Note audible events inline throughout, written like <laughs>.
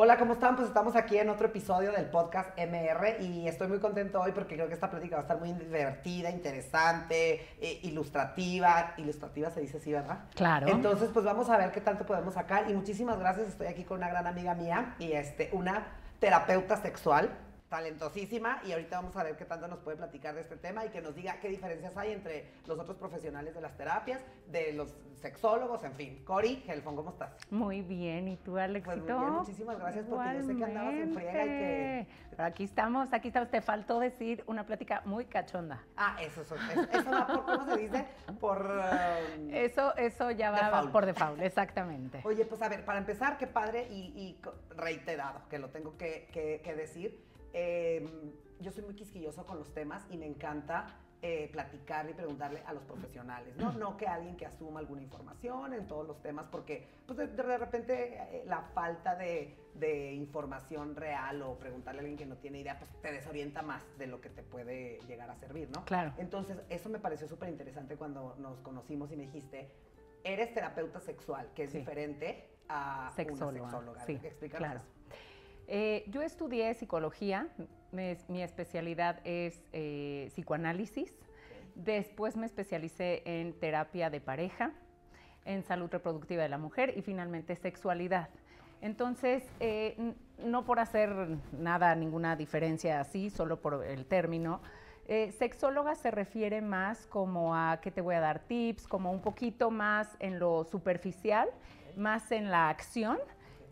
Hola, ¿cómo están? Pues estamos aquí en otro episodio del podcast MR y estoy muy contento hoy porque creo que esta plática va a estar muy divertida, interesante, eh, ilustrativa. Ilustrativa se dice así, ¿verdad? Claro. Entonces, pues vamos a ver qué tanto podemos sacar y muchísimas gracias. Estoy aquí con una gran amiga mía y este, una terapeuta sexual talentosísima y ahorita vamos a ver qué tanto nos puede platicar de este tema y que nos diga qué diferencias hay entre los otros profesionales de las terapias, de los sexólogos, en fin. Cori Gelfón, ¿cómo estás? Muy bien, ¿y tú, Alexito? Pues muy bien, muchísimas gracias porque yo sé que andabas en friega y que... Pero aquí estamos, aquí estamos. Te faltó decir una plática muy cachonda. Ah, eso, eso, eso, va por, ¿cómo se dice? Por... Um, eso, eso ya va por default, exactamente. Oye, pues a ver, para empezar, qué padre y, y reiterado, que lo tengo que, que, que decir Em, yo soy muy quisquilloso con los temas y me encanta eh, platicar y preguntarle a los profesionales, ¿no? No que alguien que asuma alguna información en todos los temas, porque pues, de, repente eh, la falta de, información real o preguntarle a alguien que no tiene idea, pues te desorienta más de lo que te puede llegar a servir, ¿no? Claro. Entonces, eso me pareció súper interesante cuando nos conocimos y me dijiste, eres terapeuta sexual, que es diferente a sexóloga. una sexóloga. Sí, claro. Eh, yo estudié psicología, mi especialidad es eh, psicoanálisis, después me especialicé en terapia de pareja, en salud reproductiva de la mujer y finalmente sexualidad. Entonces, eh, no por hacer nada, ninguna diferencia así, solo por el término, sexóloga se refiere más como a que te voy a dar tips, como un poquito más en lo superficial, más en la acción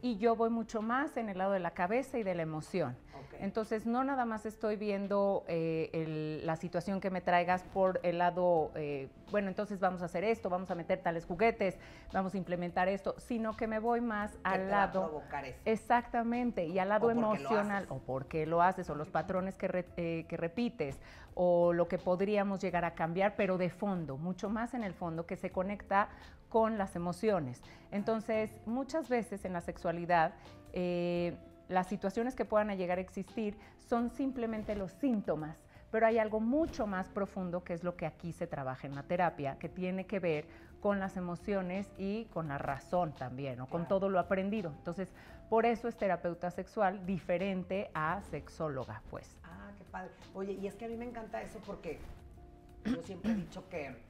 y yo voy mucho más en el lado de la cabeza y de la emoción. Entonces, no nada más estoy viendo eh, la situación que me traigas por el lado, eh, bueno, entonces vamos a hacer esto, vamos a meter tales juguetes, vamos a implementar esto, sino que me voy más al lado. Exactamente, y al lado emocional, o por qué lo haces, o los patrones que, eh, que repites, o lo que podríamos llegar a cambiar, pero de fondo, mucho más en el fondo, que se conecta con las emociones. Entonces, muchas veces en la sexualidad, eh, las situaciones que puedan llegar a existir son simplemente los síntomas, pero hay algo mucho más profundo que es lo que aquí se trabaja en la terapia, que tiene que ver con las emociones y con la razón también, o con todo lo aprendido. Entonces, por eso es terapeuta sexual diferente a sexóloga, pues. Ah, qué padre. Oye, y es que a mí me encanta eso porque yo siempre he dicho que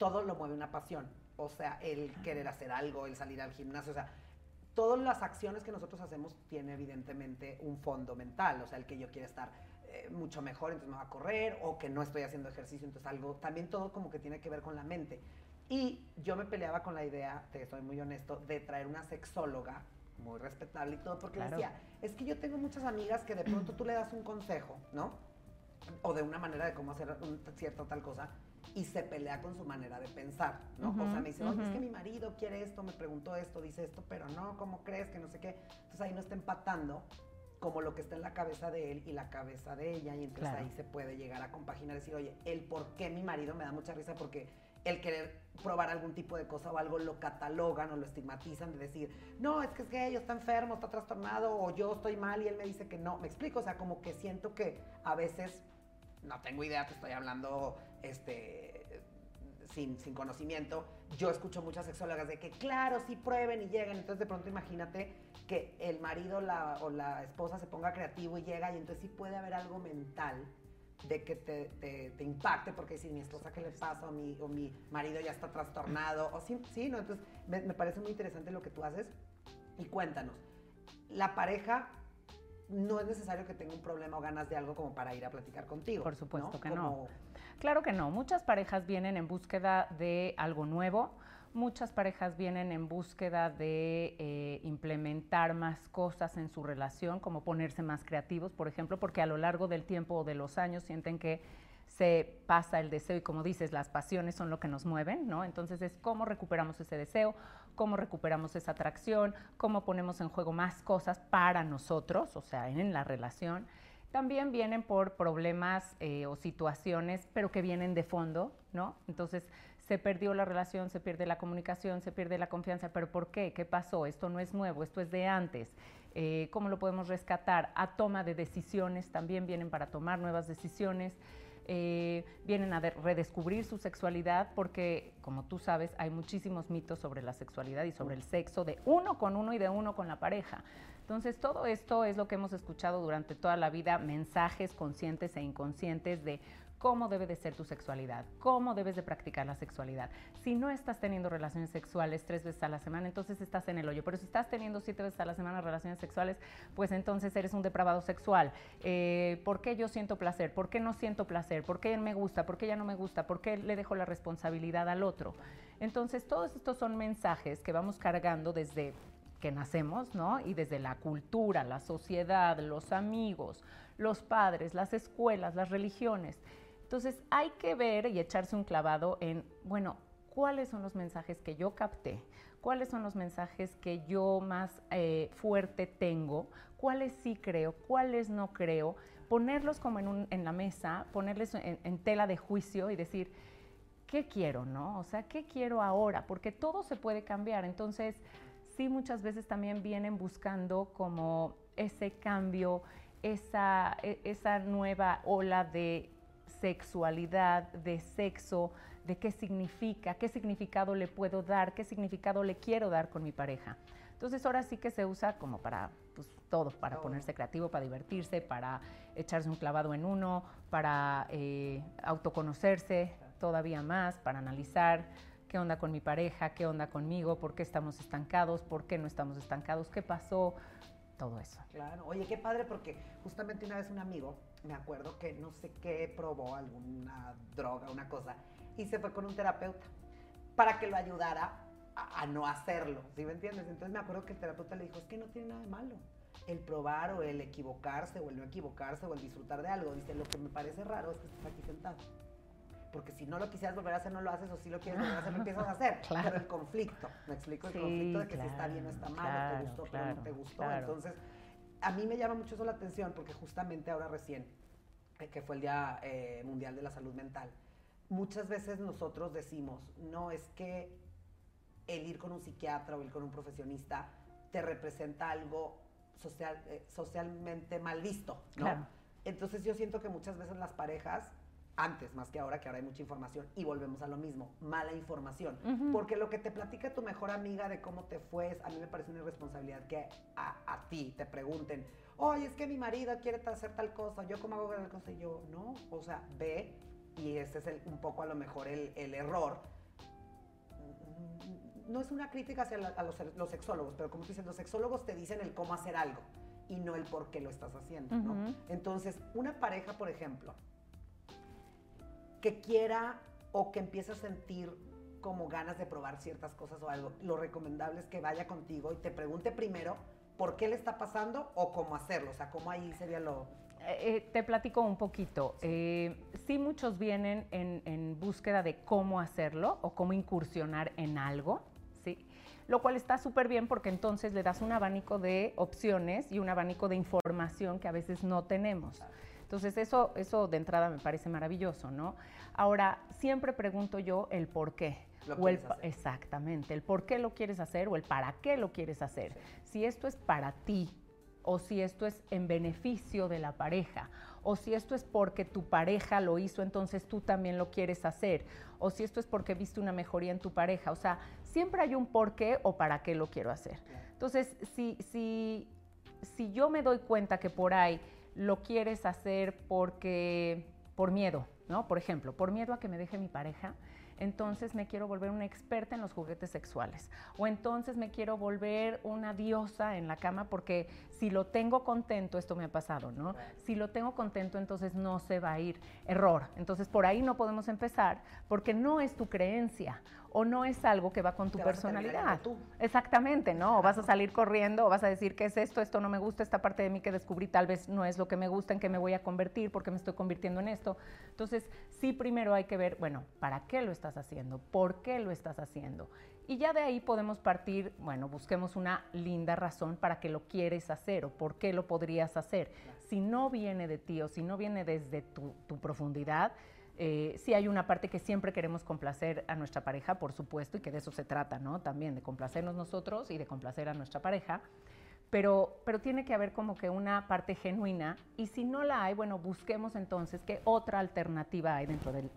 todo lo mueve una pasión. O sea, el querer hacer algo, el salir al gimnasio, o sea, todas las acciones que nosotros hacemos tiene evidentemente un fondo mental, o sea, el que yo quiero estar eh, mucho mejor, entonces me va a correr, o que no estoy haciendo ejercicio, entonces algo, también todo como que tiene que ver con la mente. Y yo me peleaba con la idea, te soy muy honesto, de traer una sexóloga muy respetable y todo, porque decía, es que yo tengo muchas amigas que de pronto tú le das un consejo, ¿no? O de una manera de cómo hacer un, cierta tal cosa, y se pelea con su manera de pensar, ¿no? o sea, me dice, oye, es que mi marido quiere esto, me preguntó esto, dice esto, pero no, ¿cómo crees que no sé qué? Entonces ahí no está empatando como lo que está en la cabeza de él y la cabeza de ella, y entonces ahí se puede llegar a compaginar, decir, oye, el por qué mi marido me da mucha risa porque el querer probar algún tipo de cosa o algo lo catalogan o lo estigmatizan de decir, no, es que es que ella está enfermo, está trastornado, o yo estoy mal y él me dice que no. Me explico, o sea, como que siento que a veces, no tengo idea, te estoy hablando este, sin, sin conocimiento, yo escucho muchas sexólogas de que, claro, sí prueben y lleguen. Entonces, de pronto, imagínate que el marido o la esposa se ponga creativo y llega, y entonces sí puede haber algo mental de que te, te, impacte, porque si mi esposa, ¿qué le pasa? O mi, o mi marido ya está trastornado, o sí, sí ¿no? Entonces, me parece muy interesante lo que tú haces. Y cuéntanos, la pareja no es necesario que tenga un problema o ganas de algo como para ir a platicar contigo. Por supuesto que no. Claro que no. Muchas parejas vienen en búsqueda de algo nuevo. Muchas parejas vienen en búsqueda de eh, implementar más cosas en su relación, como ponerse más creativos, por ejemplo, porque a lo largo del tiempo o de los años sienten que se pasa el deseo y como dices, las pasiones son lo que nos mueven, ¿no? Entonces es cómo recuperamos ese deseo, cómo recuperamos esa atracción, cómo ponemos en juego más cosas para nosotros, o sea, en la relación. También vienen por problemas eh, o situaciones, pero que vienen de fondo, ¿no? Entonces se perdió la relación, se pierde la comunicación, se pierde la confianza, pero ¿por qué? ¿Qué pasó? Esto no es nuevo, esto es de antes. Eh, ¿Cómo lo podemos rescatar? A toma de decisiones, también vienen para tomar nuevas decisiones. Eh, vienen a redescubrir su sexualidad porque, como tú sabes, hay muchísimos mitos sobre la sexualidad y sobre el sexo de uno con uno y de uno con la pareja. Entonces, todo esto es lo que hemos escuchado durante toda la vida, mensajes conscientes e inconscientes de cómo debe de ser tu sexualidad, cómo debes de practicar la sexualidad. Si no estás teniendo relaciones sexuales tres veces a la semana, entonces estás en el hoyo. Pero si estás teniendo siete veces a la semana relaciones sexuales, pues entonces eres un depravado sexual. Eh, ¿Por qué yo siento placer? ¿Por qué no siento placer? ¿Por qué él me gusta? ¿Por qué ella no me gusta? ¿Por qué le dejo la responsabilidad al otro? Entonces, todos estos son mensajes que vamos cargando desde que nacemos, ¿no? Y desde la cultura, la sociedad, los amigos, los padres, las escuelas, las religiones. Entonces hay que ver y echarse un clavado en, bueno, cuáles son los mensajes que yo capté, cuáles son los mensajes que yo más eh, fuerte tengo, cuáles sí creo, cuáles no creo, ponerlos como en, en la mesa, ponerles en, tela de juicio y decir, ¿qué quiero, no? O sea, ¿qué quiero ahora? Porque todo se puede cambiar. Entonces, sí, muchas veces también vienen buscando como ese cambio, esa, e, esa nueva ola de sexualidad, de sexo, de qué significa, qué significado le puedo dar, qué significado le quiero dar con mi pareja. Entonces ahora sí que se usa como para pues, todo, para ponerse creativo, para divertirse, para echarse un clavado en uno, para eh, autoconocerse todavía más, para analizar qué onda con mi pareja, qué onda conmigo, por qué estamos estancados, por qué no estamos estancados, qué pasó, todo eso. Claro, oye, qué padre porque justamente una vez un amigo me acuerdo que no sé qué probó, alguna droga, una cosa, y se fue con un terapeuta para que lo ayudara a, no hacerlo, ¿sí me entiendes? Entonces me acuerdo que el terapeuta le dijo, es que no tiene nada de malo el probar o el equivocarse o el no equivocarse o el disfrutar de algo. Dice, lo que me parece raro es que estés aquí sentado. Porque si no lo quisieras volver a hacer, no lo haces, o si lo quieres volver a hacer, lo <laughs> empiezas a hacer. Claro. Pero el conflicto, me explico, el conflicto de que si está bien o está mal, o te gustó, pero no te gustó. Entonces, a mí me llama mucho eso la atención porque justamente ahora recién, eh, que fue el Día eh, Mundial de la Salud Mental, muchas veces nosotros decimos, no es que el ir con un psiquiatra o ir con un profesionista te representa algo social, eh, socialmente mal visto, ¿no? Entonces yo siento que muchas veces las parejas antes más que ahora, que ahora hay mucha información, y volvemos a lo mismo, mala información. Porque lo que te platica tu mejor amiga de cómo te fue, a mí me parece una irresponsabilidad que a, ti te pregunten, oye, es que mi marido quiere hacer tal cosa, yo cómo hago tal cosa, y yo, no, o sea, ve, y ese es un poco a lo mejor el, error. No es una crítica hacia los, sexólogos, pero como tú dices, los sexólogos te dicen el cómo hacer algo y no el por qué lo estás haciendo, ¿no? Entonces, una pareja, por ejemplo, que quiera o que empiece a sentir como ganas de probar ciertas cosas o algo, lo recomendable es que vaya contigo y te pregunte primero por qué le está pasando o cómo hacerlo, o sea, cómo ahí sería lo... Eh, eh, te platico un poquito. Sí, eh, sí muchos vienen en, en, búsqueda de cómo hacerlo o cómo incursionar en algo, ¿sí? Lo cual está súper bien porque entonces le das un abanico de opciones y un abanico de información que a veces no tenemos. Entonces, eso, eso de entrada me parece maravilloso, ¿no? Ahora, siempre pregunto yo el por qué. o el, exactamente, el por qué lo quieres hacer o el para qué lo quieres hacer. Si esto es para ti o si esto es en beneficio de la pareja, o si esto es porque tu pareja lo hizo, entonces tú también lo quieres hacer, o si esto es porque viste una mejoría en tu pareja. O sea, siempre hay un por qué o para qué lo quiero hacer. Entonces, si, si, si yo me doy cuenta que por ahí lo quieres hacer porque por miedo, ¿no? Por ejemplo, por miedo a que me deje mi pareja, entonces me quiero volver una experta en los juguetes sexuales. O entonces me quiero volver una diosa en la cama porque si lo tengo contento, esto me ha pasado, ¿no? Si lo tengo contento, entonces no se va a ir. Error. Entonces por ahí no podemos empezar porque no es tu creencia o no es algo que va con tu personalidad. Tú. Exactamente, ¿no? O vas a salir corriendo, o vas a decir, ¿qué es esto? Esto no me gusta, esta parte de mí que descubrí tal vez no es lo que me gusta, en qué me voy a convertir, porque me estoy convirtiendo en esto. Entonces, sí, primero hay que ver, bueno, ¿para qué lo estás haciendo? ¿Por qué lo estás haciendo? Y ya de ahí podemos partir, bueno, busquemos una linda razón para que lo quieres hacer o por qué lo podrías hacer. Si no viene de ti o si no viene desde tu, tu profundidad, eh, sí hay una parte que siempre queremos complacer a nuestra pareja, por supuesto, y que de eso se trata, ¿no? También de complacernos nosotros y de complacer a nuestra pareja. pero, pero tiene que haber como que una parte genuina y si no la hay, bueno, busquemos entonces qué otra alternativa hay dentro de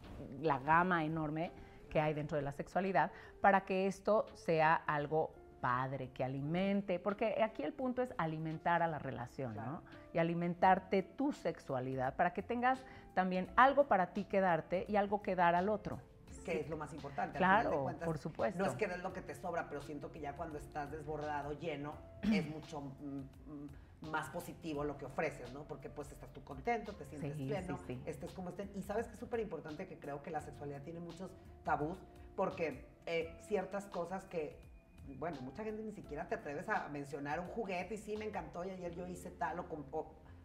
la gama enorme que hay dentro de la sexualidad para que esto sea algo padre, que alimente, porque aquí el punto es alimentar a la relación, ¿no? Y alimentarte tu sexualidad para que tengas también algo para ti que darte y algo que dar al otro que es lo más importante. Claro, por supuesto. No es que es lo que te sobra, pero siento que ya cuando estás desbordado, lleno, <clears throat> es mucho mm, mm, más positivo lo que ofreces, ¿no? Porque pues estás tú contento, te sientes pleno, estés como estén. Y sabes que es súper importante que creo que la sexualidad tiene muchos tabús, porque eh, ciertas cosas que bueno, mucha gente ni siquiera te atreves a mencionar un juguete y sí, me encantó y ayer yo hice tal o, con,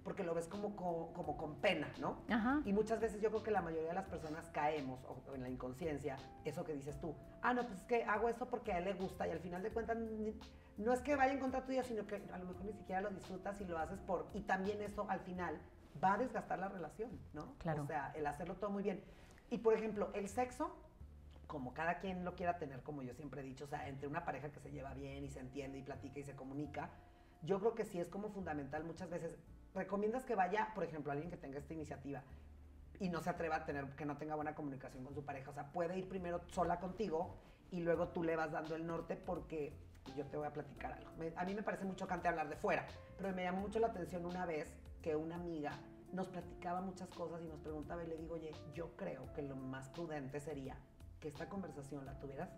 porque lo ves como, como, con pena, ¿no? Y muchas veces yo creo que la mayoría de las personas caemos en la inconsciencia, eso que dices tú, ah, no, pues es que hago esto porque a él le gusta y al final de cuentas no es que vaya en contra tuya, sino que a lo mejor ni siquiera lo disfrutas y lo haces por, y también eso al final va a desgastar la relación, ¿no? Claro. O sea, el hacerlo todo muy bien. Y por ejemplo, el sexo, como cada quien lo quiera tener, como yo siempre he dicho, o sea, entre una pareja que se lleva bien y se entiende y platica y se comunica, yo creo que sí es como fundamental muchas veces recomiendas que vaya, por ejemplo, alguien que tenga esta iniciativa y no se atreva a tener, que no tenga buena comunicación con su pareja. O sea, puede ir primero sola contigo y luego tú le vas dando el norte porque yo te voy a platicar algo. a mí me parece mucho chocante hablar de fuera, pero me llamó mucho la atención una vez que una amiga nos platicaba muchas cosas y nos preguntaba y le digo, oye, yo creo que lo más prudente sería que esta conversación la tuvieras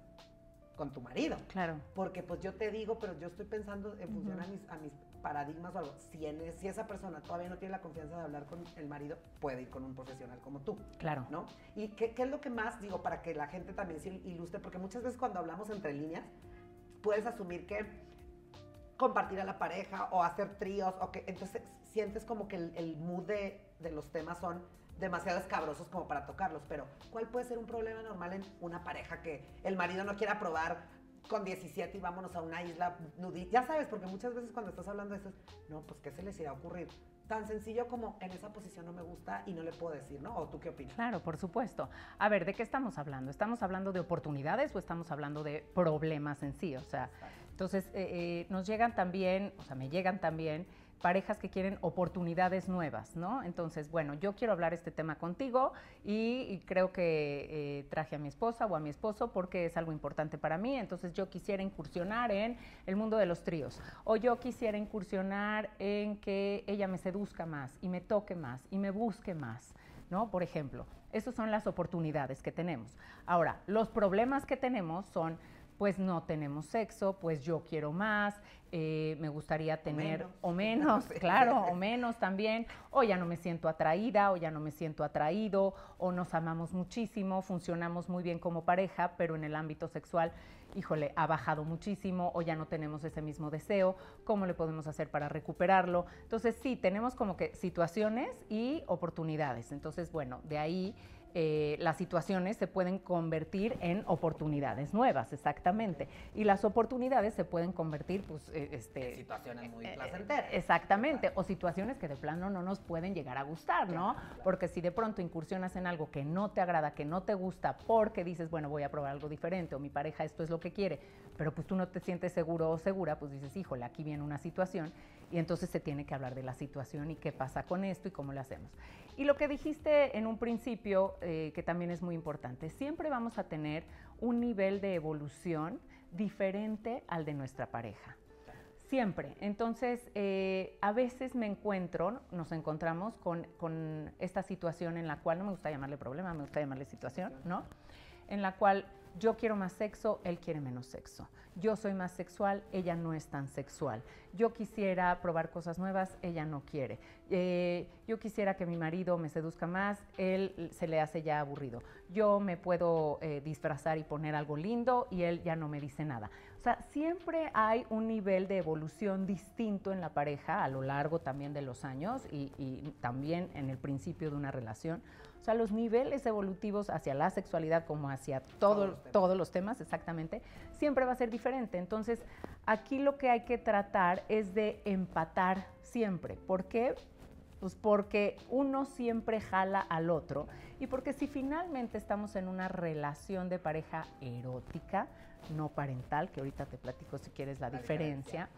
con tu marido. Claro. Porque pues yo te digo, pero yo estoy pensando en función a, mis, a mis paradigmas o algo. Si, si esa persona todavía no tiene la confianza de hablar con el marido, puede ir con un profesional como tú. Claro. ¿No? ¿Y qué, qué es lo que más, digo, para que la gente también se ilustre? Porque muchas veces cuando hablamos entre líneas, puedes asumir que compartir a la pareja o hacer tríos, o que entonces sientes como que el, el mood de, de los temas son demasiado escabrosos como para tocarlos, pero ¿cuál puede ser un problema normal en una pareja que el marido no quiera probar con 17 y vámonos a una isla nudista. Ya sabes, porque muchas veces cuando estás hablando de eso, no, pues ¿qué se les irá a ocurrir? Tan sencillo como en esa posición no me gusta y no le puedo decir, ¿no? ¿O tú qué opinas? Claro, por supuesto. A ver, ¿de qué estamos hablando? ¿Estamos hablando de oportunidades o estamos hablando de problemas en sí? O sea, entonces eh, eh, nos llegan también, o sea, me llegan también parejas que quieren oportunidades nuevas, ¿no? Entonces, bueno, yo quiero hablar este tema contigo y, creo que eh, traje a mi esposa o a mi esposo porque es algo importante para mí, entonces yo quisiera incursionar en el mundo de los tríos o yo quisiera incursionar en que ella me seduzca más y me toque más y me busque más, ¿no? Por ejemplo, esas son las oportunidades que tenemos. Ahora, los problemas que tenemos son pues no tenemos sexo, pues yo quiero más, eh, me gustaría tener o menos, <laughs> claro, o menos también, o ya no me siento atraída, o ya no me siento atraído, o nos amamos muchísimo, funcionamos muy bien como pareja, pero en el ámbito sexual, híjole, ha bajado muchísimo, o ya no tenemos ese mismo deseo, ¿cómo le podemos hacer para recuperarlo? Entonces sí, tenemos como que situaciones y oportunidades. Entonces, bueno, de ahí eh, las situaciones se pueden convertir en oportunidades nuevas, exactamente. Y las oportunidades se pueden convertir, pues, eh, este, en situaciones muy eh, placenteras. Exactamente, o situaciones que de plano no nos pueden llegar a gustar, ¿no? Porque si de pronto incursionas en algo que no te agrada, que no te gusta, porque dices, bueno, voy a probar algo diferente, o mi pareja esto es lo que quiere, pero pues tú no te sientes seguro o segura, pues dices, híjole, aquí viene una situación, y entonces se tiene que hablar de la situación y qué pasa con esto y cómo lo hacemos. Y lo que dijiste en un principio, eh, que también es muy importante, siempre vamos a tener un nivel de evolución diferente al de nuestra pareja. Siempre. Entonces, eh, a veces me encuentro, nos encontramos con, con, esta situación en la cual, no me gusta llamarle problema, me gusta llamarle situación, ¿no? En la cual yo quiero más sexo, él quiere menos sexo. Yo soy más sexual, ella no es tan sexual. Yo quisiera probar cosas nuevas, ella no quiere. Eh, yo quisiera que mi marido me seduzca más, él se le hace ya aburrido. Yo me puedo eh, disfrazar y poner algo lindo y él ya no me dice nada. O sea, siempre hay un nivel de evolución distinto en la pareja a lo largo también de los años y también en el principio de una relación. O sea, los niveles evolutivos hacia la sexualidad como hacia todos los temas, exactamente, siempre va a ser diferente. Entonces, aquí lo que hay que tratar es de empatar siempre. ¿Por qué? Pues porque uno siempre jala al otro y porque si finalmente estamos en una relación de pareja erótica, no parental, que ahorita te platico si quieres la, diferencia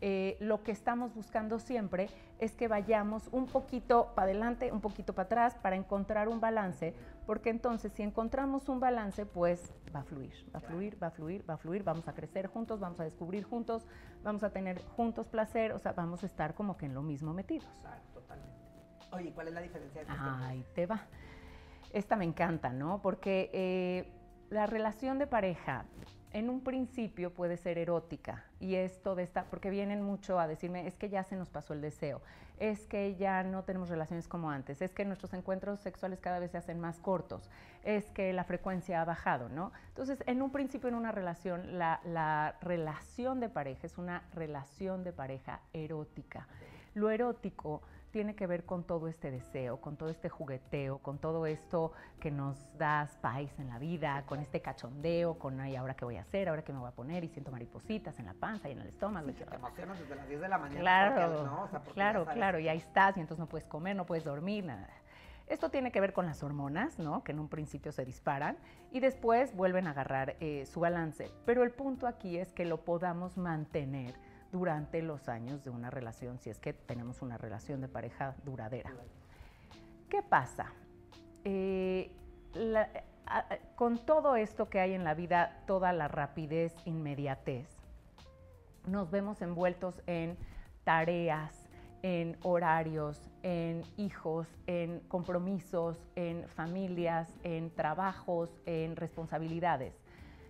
eh, lo que estamos buscando siempre es que vayamos un poquito para adelante, un poquito para atrás para encontrar un balance, porque entonces si encontramos un balance, pues va a fluir, va a fluir, va a fluir, va a fluir, vamos a crecer juntos, vamos a descubrir juntos, vamos a tener juntos placer, o sea, vamos a estar como que en lo mismo metidos. totalmente. Oye, ¿cuál es la diferencia? De Ay, te va. Esta me encanta, ¿no? Porque eh, la relación de pareja en un principio puede ser erótica y esto de esta, porque vienen mucho a decirme, es que ya se nos pasó el deseo, es que ya no tenemos relaciones como antes, es que nuestros encuentros sexuales cada vez se hacen más cortos, es que la frecuencia ha bajado, ¿no? Entonces, en un principio en una relación, la, la relación de pareja es una relación de pareja erótica. Lo erótico tiene que ver con todo este deseo, con todo este jugueteo, con todo esto que nos da spice en la vida, con este cachondeo, con ay, ahora qué voy a hacer, ahora qué me voy a poner y siento maripositas en la panza y en el estómago. Sí, te emocionas desde las 10 de la mañana. Claro, claro, claro, y ahí estás y entonces no puedes comer, no puedes dormir, nada. Esto tiene que ver con las hormonas, ¿no? Que en un principio se disparan y después vuelven a agarrar eh, su balance. Pero el punto aquí es que lo podamos mantener durante los años de una relación, si es que tenemos una relación de pareja duradera. ¿Qué pasa? Eh, con todo esto que hay en la vida, toda la rapidez, inmediatez, nos vemos envueltos en tareas, en horarios, en hijos, en compromisos, en familias, en trabajos, en responsabilidades.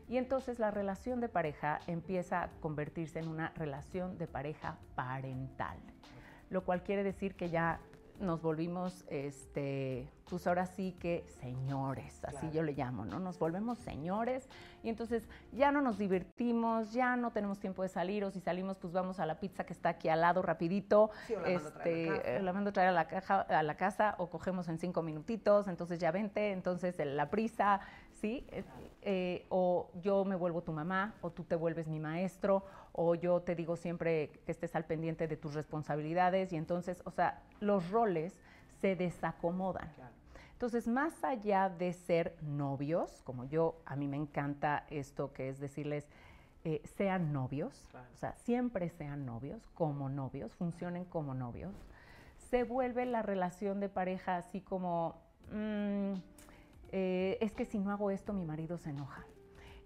Y entonces la relación de pareja empieza a convertirse en una relación de pareja parental, lo cual quiere decir que ya nos volvimos, este, pues ahora sí que señores, así yo le llamo, ¿no? Nos volvemos señores y entonces ya no nos divertimos, ya no tenemos tiempo de salir o si salimos pues vamos a la pizza que está aquí al lado rapidito, este, la mando a traer a la, caja, a la casa o cogemos en cinco minutitos, entonces ya vente, entonces la prisa, ¿sí? Eh, eh, o yo me vuelvo tu mamá, o tú te vuelves mi maestro, o yo te digo siempre que estés al pendiente de tus responsabilidades, y entonces, o sea, los roles se desacomodan. Entonces, más allá de ser novios, como yo, a mí me encanta esto que es decirles, eh, sean novios, o sea, siempre sean novios, como novios, funcionen como novios, se vuelve la relación de pareja así como... Mm, eh, es que si no hago esto mi marido se enoja.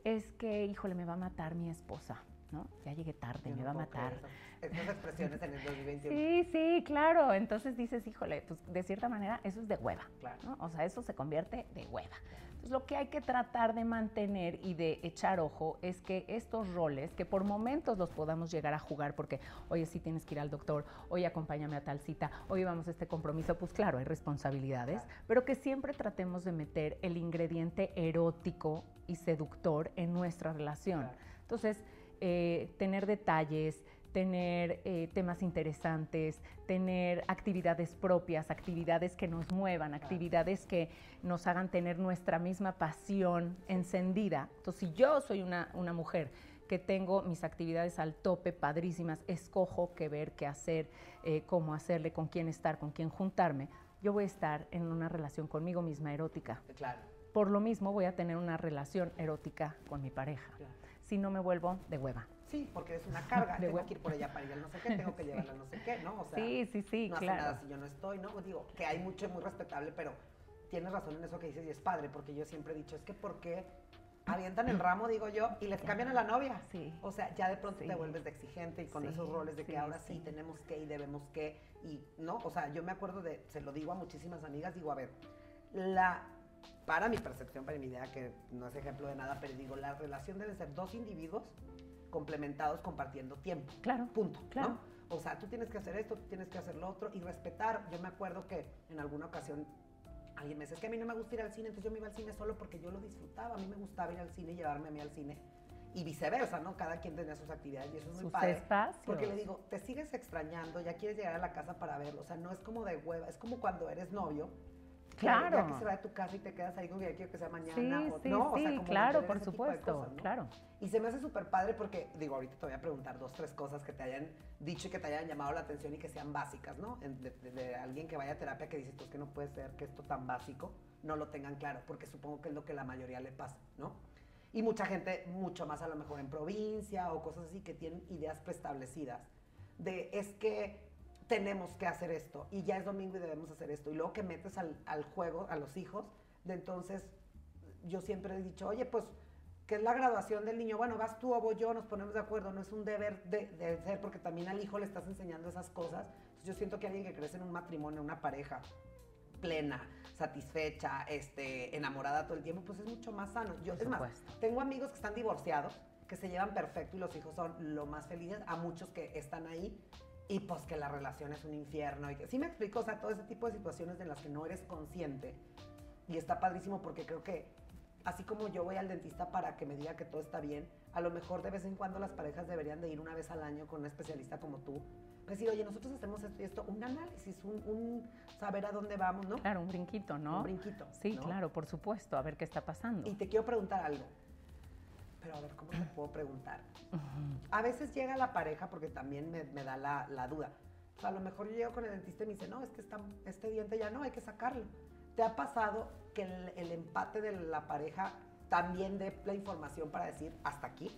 Es que, híjole, me va a matar mi esposa. ¿no? Ya llegué tarde, me va a matar. Esas expresiones en el <laughs> 2021. Sí, sí, claro. Entonces dices, híjole, pues de cierta manera eso es de hueva. ¿no? O sea, eso se convierte de hueva. Entonces lo que hay que tratar de mantener y de echar ojo es que estos roles, que por momentos los podamos llegar a jugar, porque oye, sí tienes que ir al doctor, oye, acompáñame a tal cita, oye, vamos a este compromiso, pues claro, hay responsabilidades, pero que siempre tratemos de meter el ingrediente erótico y seductor en nuestra relación. Entonces, eh, tener detalles, tener eh, temas interesantes, tener actividades propias, actividades que nos muevan, actividades que nos hagan tener nuestra misma pasión encendida. Entonces, si yo soy una, mujer que tengo mis actividades al tope, padrísimas, escojo qué ver, qué hacer, eh, cómo hacerle, con quién estar, con quién juntarme, yo voy a estar en una relación conmigo misma erótica. Claro. Por lo mismo voy a tener una relación erótica con mi pareja. Si no me vuelvo de hueva. Sí, porque es una carga, <laughs> tengo que ir por ella para ir al no sé qué, tengo que llevarla al no sé qué, ¿no? O sea, sí, sí, sí, no claro. hace nada si yo no estoy, ¿no? Digo, que hay mucho muy respetable, pero tienes razón en eso que dices y es padre, porque yo siempre he dicho, es que ¿por qué avientan el ramo, digo yo, y les cambian a la novia? Sí. O sea, ya de pronto te vuelves de exigente y con esos roles de que ahora sí. tenemos que y debemos que, y, ¿no? O sea, yo me acuerdo de, se lo digo a muchísimas amigas, digo, a ver, la para mi percepción, para mi idea, que no es ejemplo de nada, pero digo, la relación debe ser dos individuos complementados compartiendo tiempo. Claro. Punto. Claro. O sea, tú tienes que hacer esto, tú tienes que hacer lo otro y respetar. Yo me acuerdo que en alguna ocasión alguien me dice, es que a mí no me gusta ir al cine, entonces yo me iba al cine solo porque yo lo disfrutaba. A mí me gustaba ir al cine y llevarme a mí al cine. Y viceversa, ¿no? Cada quien tenía sus actividades y eso es muy padre. Espacios. Porque le digo, te sigues extrañando, ya quieres llegar a la casa para verlo. O sea, no es como de hueva, es como cuando eres novio Claro. Ya que se va de tu casa y te quedas ahí con que quiero que sea mañana. Sí, o, sí, ¿no? sí, o sea, como claro, por supuesto, claro. Y se me hace súper padre porque, digo, ahorita te voy a preguntar dos, tres cosas que te hayan dicho y que te hayan llamado la atención y que sean básicas, ¿no? De, alguien que vaya a terapia que dices, pues que no puede ser que esto tan básico no lo tengan claro, porque supongo que es lo que la mayoría le pasa, ¿no? Y mucha gente, mucho más a lo mejor en provincia o cosas así, que tienen ideas preestablecidas de es que tenemos que hacer esto y ya es domingo y debemos hacer esto. Y luego que metes al, al juego a los hijos, de entonces yo siempre he dicho, oye, pues que es la graduación del niño, bueno, vas tú o voy yo, nos ponemos de acuerdo, no es un deber de, de ser, porque también al hijo le estás enseñando esas cosas. Entonces, yo siento que alguien que crece en un matrimonio, una pareja plena, satisfecha, este, enamorada todo el tiempo, pues es mucho más sano. Yo, Por es más, tengo amigos que están divorciados, que se llevan perfecto y los hijos son lo más felices, a muchos que están ahí y pues que la relación es un infierno y que sí me explico, o sea, todo ese tipo de situaciones en las que no eres consciente y está padrísimo porque creo que así como yo voy al dentista para que me diga que todo está bien, a lo mejor de vez en cuando las parejas deberían de ir una vez al año con un especialista como tú. Decir, oye, nosotros hacemos esto y esto, un análisis, un, un saber a dónde vamos, ¿no? Claro, un brinquito, ¿no? Un brinquito. Sí, ¿no? claro, por supuesto, a ver qué está pasando. Y te quiero preguntar algo. Pero a ver, ¿cómo te puedo preguntar? A veces llega la pareja, porque también me, me da la, la duda. O sea, a lo mejor yo llego con el dentista y me dice, no, es que está- este diente ya no, hay que sacarlo. ¿Te ha pasado que el, el empate de la pareja también dé la información para decir hasta aquí?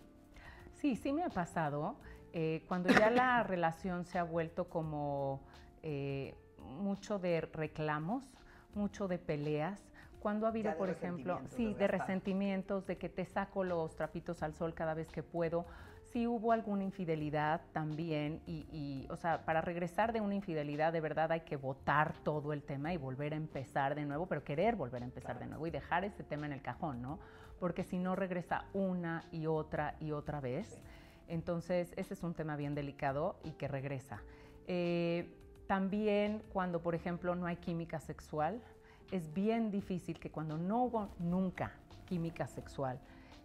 Sí, sí me ha pasado. eh, cuando ya la <laughs> relación se ha vuelto como eh, mucho de reclamos, mucho de peleas, cuando ha habido, por ejemplo, sí, de resentimientos, de que te saco los trapitos al sol cada vez que puedo. Si hubo alguna infidelidad también, y, y, o sea, para regresar de una infidelidad, de verdad hay que votar todo el tema y volver a empezar de nuevo, pero querer volver a empezar de nuevo y dejar ese tema en el cajón, ¿no? Porque si no regresa una y otra y otra vez. Sí. Entonces, ese es un tema bien delicado y que regresa. Eh, también cuando, por ejemplo, no hay química sexual, es bien difícil que cuando no hubo nunca química sexual,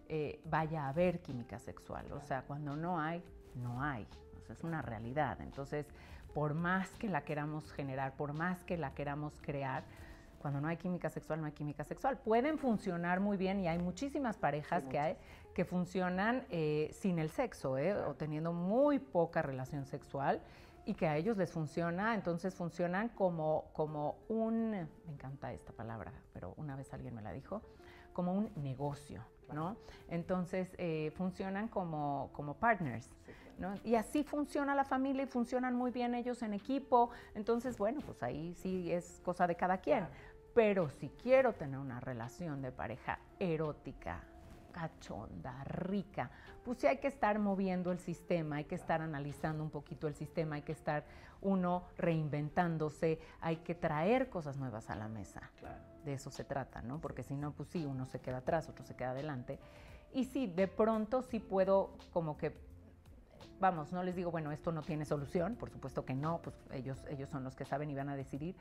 eh, vaya a haber química sexual. O sea, cuando no hay, no hay. O sea, es una realidad. Entonces, por más que la queramos generar, por más que la queramos crear, cuando no hay química sexual, no hay química sexual. Pueden funcionar muy bien y hay muchísimas parejas Sí, que hay que funcionan eh, sin el sexo ¿eh? o teniendo muy poca relación sexual y que a ellos les funciona, entonces funcionan como, como un, me encanta esta palabra, pero una vez alguien me la dijo, como un negocio, ¿no? Entonces eh, funcionan como, como partners. ¿no? Y así funciona la familia y funcionan muy bien ellos en equipo. Entonces, bueno, pues ahí sí es cosa de cada quien. Pero si quiero tener una relación de pareja erótica, cachonda, rica, pues sí hay que estar moviendo el sistema, hay que estar analizando un poquito el sistema, hay que estar uno reinventándose, hay que traer cosas nuevas a la mesa Claro. de eso se trata, ¿no? Porque si no, pues sí, uno se queda atrás, otro se queda adelante. Y sí, de pronto sí puedo como que, vamos, no les digo, bueno, esto no tiene solución, por supuesto que no, pues ellos, ellos son los que saben y van a decidir.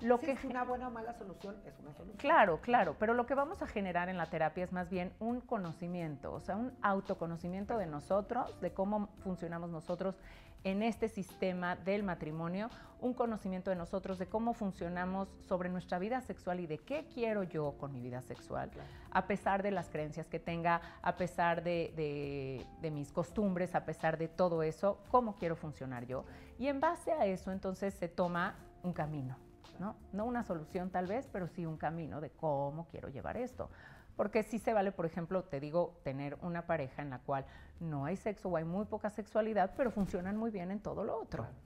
Lo Si que es una buena o mala solución, es una solución. Claro, claro, pero lo que vamos a generar en la terapia es más bien un conocimiento, o sea, un autoconocimiento de nosotros, de cómo funcionamos nosotros en este sistema del matrimonio, un conocimiento de nosotros, de cómo funcionamos sobre nuestra vida sexual y de qué quiero yo con mi vida sexual, Claro. a pesar de las creencias que tenga, a pesar de, de- de mis costumbres, a pesar de todo eso, cómo quiero funcionar yo. Y en base a eso, entonces se toma un camino. ¿no? No una solución tal vez, pero sí un camino de cómo quiero llevar esto. Porque sí se vale, por ejemplo, te digo, tener una pareja en la cual no hay sexo o hay muy poca sexualidad, pero funcionan muy bien en todo lo otro. Claro.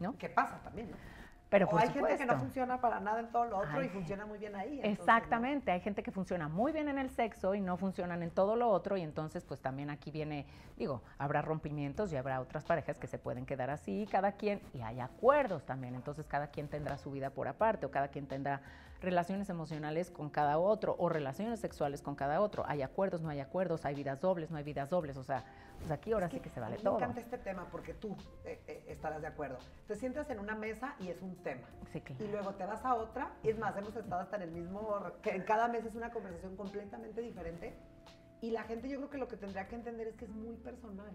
¿No? ¿Qué pasa también, no? Pero o hay gente que no funciona para nada en todo lo otro Ay, y funciona muy bien ahí. entonces, ¿no? Exactamente, hay gente que funciona muy bien en el sexo y no funcionan en todo lo otro y entonces pues también aquí viene, digo, habrá rompimientos y habrá otras parejas que se pueden quedar así, cada quien, y hay acuerdos también, entonces cada quien tendrá su vida por aparte o cada quien tendrá relaciones emocionales con cada otro o relaciones sexuales con cada otro, hay acuerdos, no hay acuerdos, hay vidas dobles, no hay vidas dobles, o sea, pues aquí ahora Es sí que se vale a mí todo. Me encanta este tema porque tú eh, eh, estarás de acuerdo. Te sientas en una mesa y es un tema. Sí, claro. Y luego te vas a otra, y es más, hemos estado hasta en el mismo, que en cada mes es una conversación completamente diferente. Y la gente yo creo que lo que tendría que entender es que es muy personal.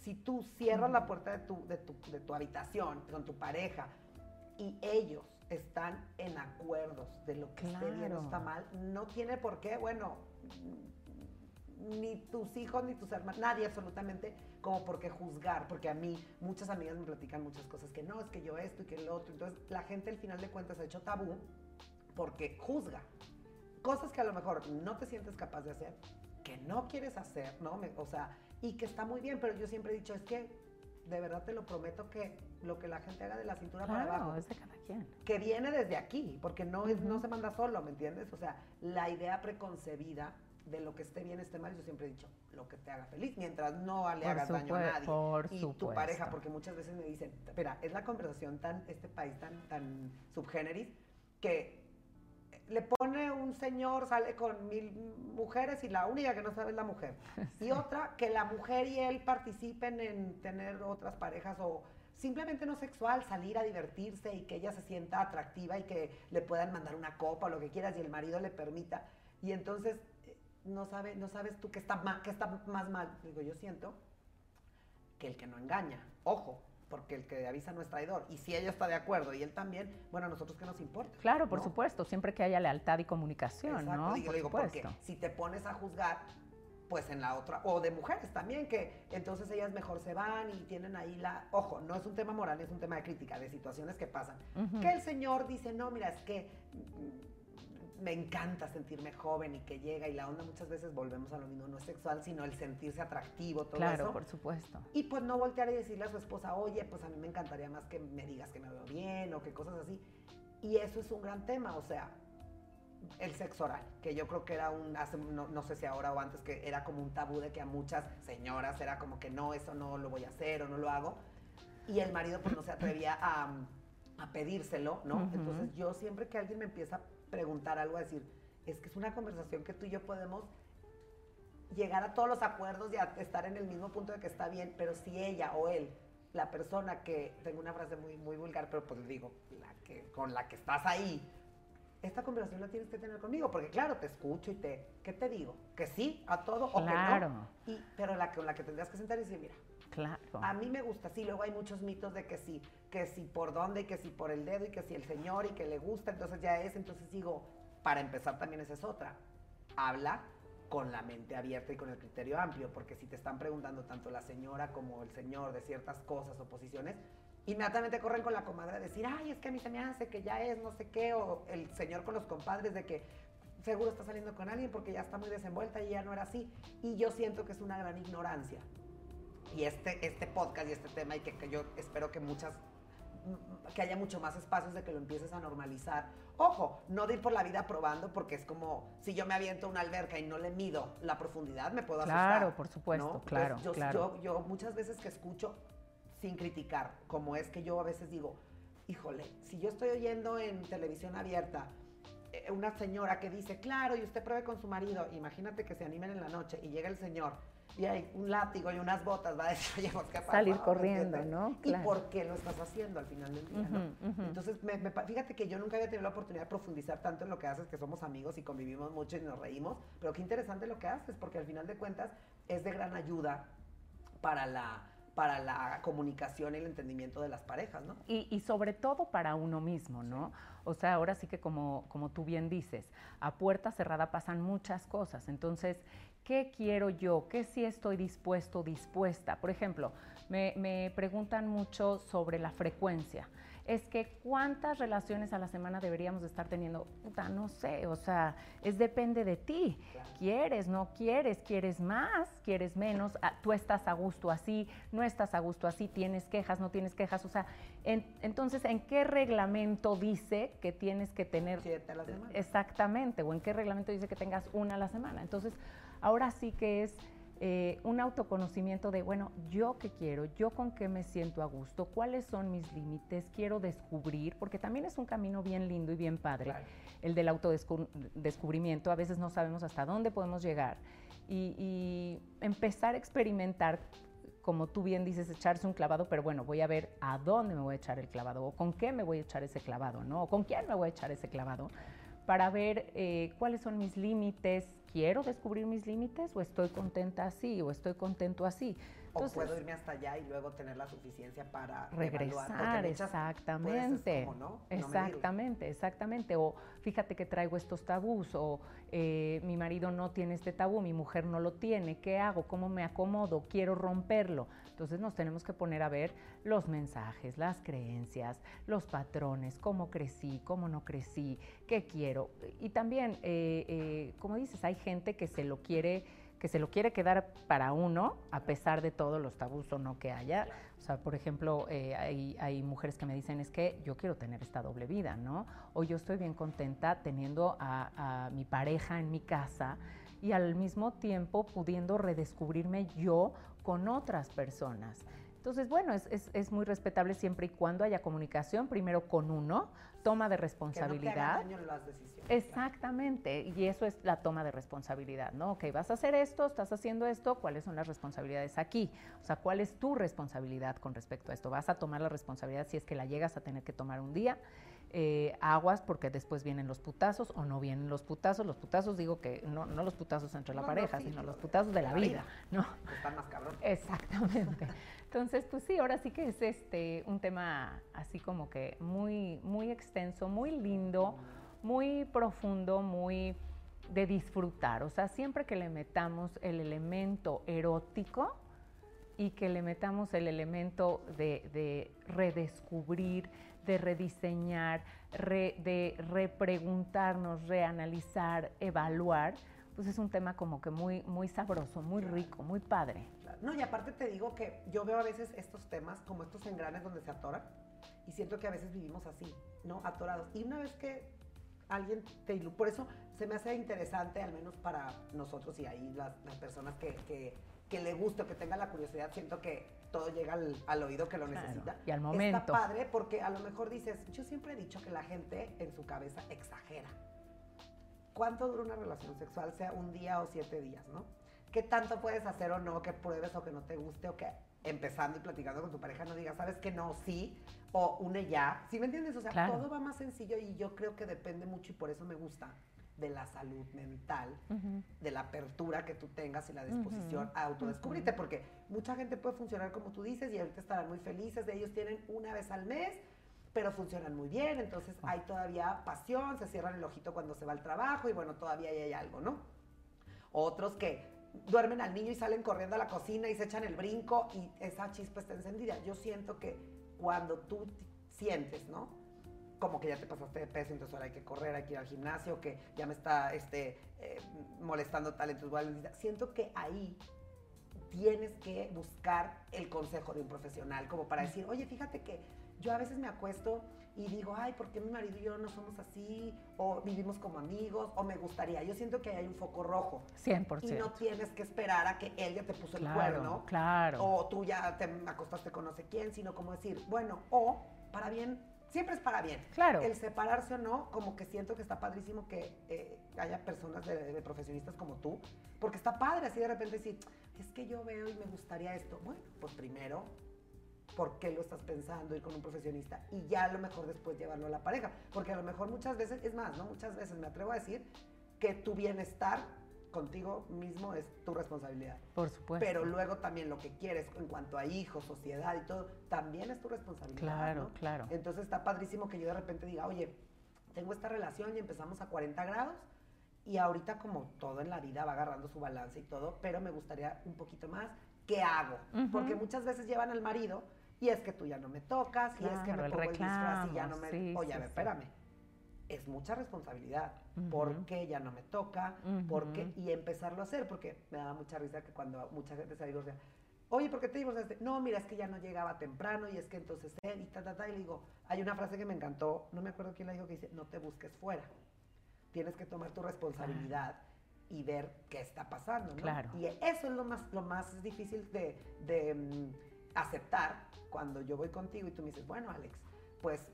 Si tú cierras la puerta de tu, de tu, de tu habitación con tu pareja y ellos están en acuerdos de lo que esté bien o Claro. está mal, no tiene por qué, bueno, ni tus hijos ni tus hermanos, nadie absolutamente como por qué juzgar, porque a mí muchas amigas me platican muchas cosas que no, es que yo esto y que el otro, entonces la gente al final de cuentas ha hecho tabú porque juzga cosas que a lo mejor no te sientes capaz de hacer, que no quieres hacer, ¿no? Me- o sea, y que está muy bien, pero yo siempre he dicho, es que de verdad te lo prometo que lo que la gente haga de la cintura Claro, para abajo, es de cada quien. que viene desde aquí, porque no, es, no Ujú. se manda solo, ¿me entiendes? O sea, la idea preconcebida de lo que esté bien, esté mal, yo siempre he dicho, lo que te haga feliz, mientras no le Por hagas daño a nadie. por y tu supuesto. pareja, porque muchas veces me dicen, espera, es la conversación tan, este país tan, tan subgéneris, que le pone un señor, sale con mil mujeres y la única que no sabe es la mujer. <laughs> Y otra, que la mujer y él participen en tener otras parejas o simplemente no sexual, salir a divertirse y que ella se sienta atractiva y que le puedan mandar una copa o lo que quieras y el marido le permita. Y entonces no, sabe, no sabes tú qué está, ma- qué está más mal. Digo, yo siento que el que no engaña, ojo, porque el que avisa no es traidor. Y si ella está de acuerdo y él también, bueno, a nosotros qué nos importa. Claro, por ¿no? supuesto, siempre que haya lealtad y comunicación, Exacto, ¿no? digo, por digo, porque si te pones a juzgar, pues en la otra, o de mujeres también, que entonces ellas mejor se van y tienen ahí la, ojo, no es un tema moral, es un tema de crítica, de situaciones que pasan. Que el señor dice, no, mira, es que me encanta sentirme joven y que llega y la onda muchas veces volvemos a lo mismo, no es sexual, sino el sentirse atractivo, todo Claro, eso. por supuesto. Y pues no voltear y decirle a su esposa, oye, pues a mí me encantaría más que me digas que me veo bien o que cosas así. Y eso es un gran tema, o sea, el sexo oral, que yo creo que era un, hace, no, no sé si ahora o antes, que era como un tabú de que a muchas señoras era como que no, eso no lo voy a hacer o no lo hago. Y el marido pues no se atrevía a, a pedírselo, ¿no? Entonces yo siempre que alguien me empieza a preguntar algo, a decir, es que es una conversación que tú y yo podemos llegar a todos los acuerdos y a estar en el mismo punto de que está bien, pero si ella o él, la persona que, tengo una frase muy, muy vulgar, pero pues digo, la que, con la que estás ahí, esta conversación la tienes que tener conmigo, porque claro, te escucho y te, ¿qué te digo? ¿Que sí a todo o Claro. que no? Y, pero la con la que tendrías que sentar y decir, mira, Claro. a mí me gusta, sí, luego hay muchos mitos de que sí, que sí por dónde, que sí por el dedo, y que sí el señor, y que le gusta, entonces ya es, entonces digo, para empezar también esa es otra. Habla con la mente abierta y con el criterio amplio, porque si te están preguntando tanto la señora como el señor de ciertas cosas o posiciones, inmediatamente corren con la comadre a decir, ay, es que a mí se me hace que ya es no sé qué, o el señor con los compadres de que seguro está saliendo con alguien porque ya está muy desenvuelta y ya no era así. Y yo siento que es una gran ignorancia y este, este podcast y este tema y que, que yo espero que muchas que haya mucho más espacios de que lo empieces a normalizar. Ojo, no de ir por la vida probando porque es como si yo me aviento a una alberca y no le mido la profundidad, me puedo asustar. Claro, por supuesto, ¿no? claro, yo, claro. Yo, yo muchas veces que escucho sin criticar, como es que yo a veces digo, híjole, si yo estoy oyendo en televisión abierta eh, una señora que dice, claro, y usted pruebe con su marido, imagínate que se animen en la noche y llega el señor y hay un látigo y unas botas, va a decir, <laughs> oye, pues, ¿qué pasó? Salir ¿Me corriendo? ¿no? ¿Y Claro. por qué lo estás haciendo al final del día, no? Ujú, ujú. Entonces, me- me fíjate que yo nunca había tenido la oportunidad de profundizar tanto en lo que haces, que somos amigos y convivimos mucho y nos reímos, pero qué interesante lo que haces, porque al final de cuentas es de gran ayuda para la, para la comunicación y el entendimiento de las parejas, ¿no? Y, y sobre todo para uno mismo, ¿no? O sea, ahora sí que como, como tú bien dices, a puerta cerrada pasan muchas cosas. Entonces, ¿qué quiero yo? ¿Qué sí estoy dispuesto, dispuesta? Por ejemplo, me, me preguntan mucho sobre la frecuencia. Es que cuántas relaciones a la semana deberíamos de estar teniendo. Puta, no sé, o sea, es depende de ti. ¿Quieres, no quieres? ¿Quieres más? ¿Quieres menos? Ah, ¿Tú estás a gusto así? ¿No estás a gusto así? ¿Tienes quejas? ¿No tienes quejas? O sea, en- entonces, ¿en qué reglamento dice que tienes que tener Siete a la semana. exactamente? ¿O en qué reglamento dice que tengas una a la semana? Entonces, ahora sí que es eh, un autoconocimiento de, bueno, yo qué quiero, yo con qué me siento a gusto, cuáles son mis límites, quiero descubrir, porque también es un camino bien lindo y bien padre Claro. el del autodescubrimiento. A veces no sabemos hasta dónde podemos llegar. Y, y empezar a experimentar, como tú bien dices, echarse un clavado, pero bueno, voy a ver a dónde me voy a echar el clavado, o con qué me voy a echar ese clavado, ¿no? O con quién me voy a echar ese clavado, para ver eh, cuáles son mis límites. ¿Quiero descubrir mis límites o estoy contenta así o estoy contento así? O puedo irme hasta allá y luego tener la suficiencia para regresar, muchas exactamente. puedes, es como, ¿no? No medirlo. exactamente, exactamente. O fíjate que traigo estos tabús, o eh, mi marido no tiene este tabú, mi mujer no lo tiene, ¿qué hago? ¿Cómo me acomodo? Quiero romperlo. Entonces nos tenemos que poner a ver los mensajes, las creencias, los patrones, cómo crecí, cómo no crecí, qué quiero. Y también, eh, eh, como dices, hay gente que se lo quiere que se lo quiere quedar para uno, a pesar de todos los tabús o no que haya. O sea, por ejemplo, eh, hay, hay, mujeres que me dicen, es que yo quiero tener esta doble vida, ¿no? O yo estoy bien contenta teniendo a, a mi pareja en mi casa y al mismo tiempo pudiendo redescubrirme yo con otras personas. Entonces, bueno, es, es, es, muy respetable siempre y cuando haya comunicación, primero con uno, toma de responsabilidad. Que no te las decisiones. Exactamente, y eso es la toma de responsabilidad, ¿no? Ok, vas a hacer esto, estás haciendo esto, ¿cuáles son las responsabilidades aquí? O sea, ¿cuál es tu responsabilidad con respecto a esto? ¿Vas a tomar la responsabilidad si es que la llegas a tener que tomar un día? Eh, aguas porque después vienen los putazos o no vienen los putazos. Los putazos digo que no, no los putazos entre la pareja, sino los putazos de la, vida, ¿no? Están más cabrón. <laughs> Exactamente. Entonces, pues sí, ahora sí que es este un tema así como que muy, muy extenso, muy lindo, muy profundo, muy de disfrutar. O sea, siempre que le metamos el elemento erótico y que le metamos el elemento de, de redescubrir, de rediseñar, de repreguntarnos, reanalizar, evaluar, pues es un tema como que muy, muy sabroso, muy rico, muy padre. No, y aparte te digo que yo veo a veces estos temas como estos engranes donde se atoran y siento que a veces vivimos así, ¿no? Atorados. Y una vez que alguien te por eso se me hace interesante, al menos para nosotros y ahí las, personas que, que, le guste o que tenga la curiosidad, siento que todo llega al, oído que lo necesita. Y al momento. Está padre porque a lo mejor dices, yo siempre he dicho que la gente en su cabeza exagera. ¿Cuánto dura una relación sexual? Sea un día o siete días, ¿no? ¿Qué tanto puedes hacer o no? Que pruebes o que no te guste o que empezando y platicando con tu pareja no digas, sabes que no, sí, o une ya. ¿Sí me entiendes? O sea, todo va más sencillo y yo creo que depende mucho y por eso me gusta de la salud mental, de la apertura que tú tengas y la disposición a autodescubrirte, porque mucha gente puede funcionar como tú dices y ahorita estarán muy felices, ellos tienen una vez al mes, pero funcionan muy bien, entonces hay todavía pasión, se cierran el ojito cuando se va al trabajo y bueno, todavía hay algo, ¿no? Otros que duermen al niño y salen corriendo a la cocina y se echan el brinco y esa chispa está encendida. Yo siento que cuando tú sientes, ¿no? Como que ya te pasaste de peso, entonces ahora hay que correr, hay que ir al gimnasio, que ya me está este, eh, molestando tal, entonces siento que ahí tienes que buscar el consejo de un profesional, como para decir, oye, fíjate que yo a veces me acuesto y digo, ay, ¿por qué mi marido y yo no somos así? O vivimos como amigos, o me gustaría. Yo siento que hay un foco rojo. 100%. Y no tienes que esperar a que él ya te puso el cuerno. Claro. O tú ya te acostaste con no sé quién, sino como decir, bueno, o para bien, siempre es para bien. Claro. El separarse o no, como que siento que está padrísimo que eh, haya personas de, de, profesionistas como tú, porque está padre así de repente decir, es que yo veo y me gustaría esto. Bueno, pues primero por qué lo estás pensando, ir con un profesionista y ya a lo mejor después llevarlo a la pareja. Porque a lo mejor muchas veces, es más, ¿no? Muchas veces me atrevo a decir que tu bienestar contigo mismo es tu responsabilidad. Por supuesto. Pero luego también lo que quieres en cuanto a hijos, sociedad y todo, también es tu responsabilidad. Claro, claro. Entonces está padrísimo que yo de repente diga, oye, tengo esta relación y empezamos a 40 grados y ahorita como todo en la vida va agarrando su balance y todo, pero me gustaría un poquito más. ¿Qué hago? Porque muchas veces llevan al marido y es que tú ya no me tocas, y es que me pongo el disfraz y ya no me... Oye, a ver, espérame. Es mucha responsabilidad. ¿Por qué ya no me toca? ¿Por qué? Y empezarlo a hacer, porque me daba mucha risa que cuando mucha gente se divorcia, oye, ¿por qué te divorciaste? No, mira, es que ya no llegaba temprano y es que entonces él y ta, ta, ta. Y le digo, hay una frase que me encantó, no me acuerdo quién la dijo, que dice, no te busques fuera. Tienes que tomar tu responsabilidad y ver qué está pasando, ¿no? Claro. Y eso es lo más, lo más difícil de, de mm, aceptar cuando yo voy contigo y tú me dices, bueno, Alex, pues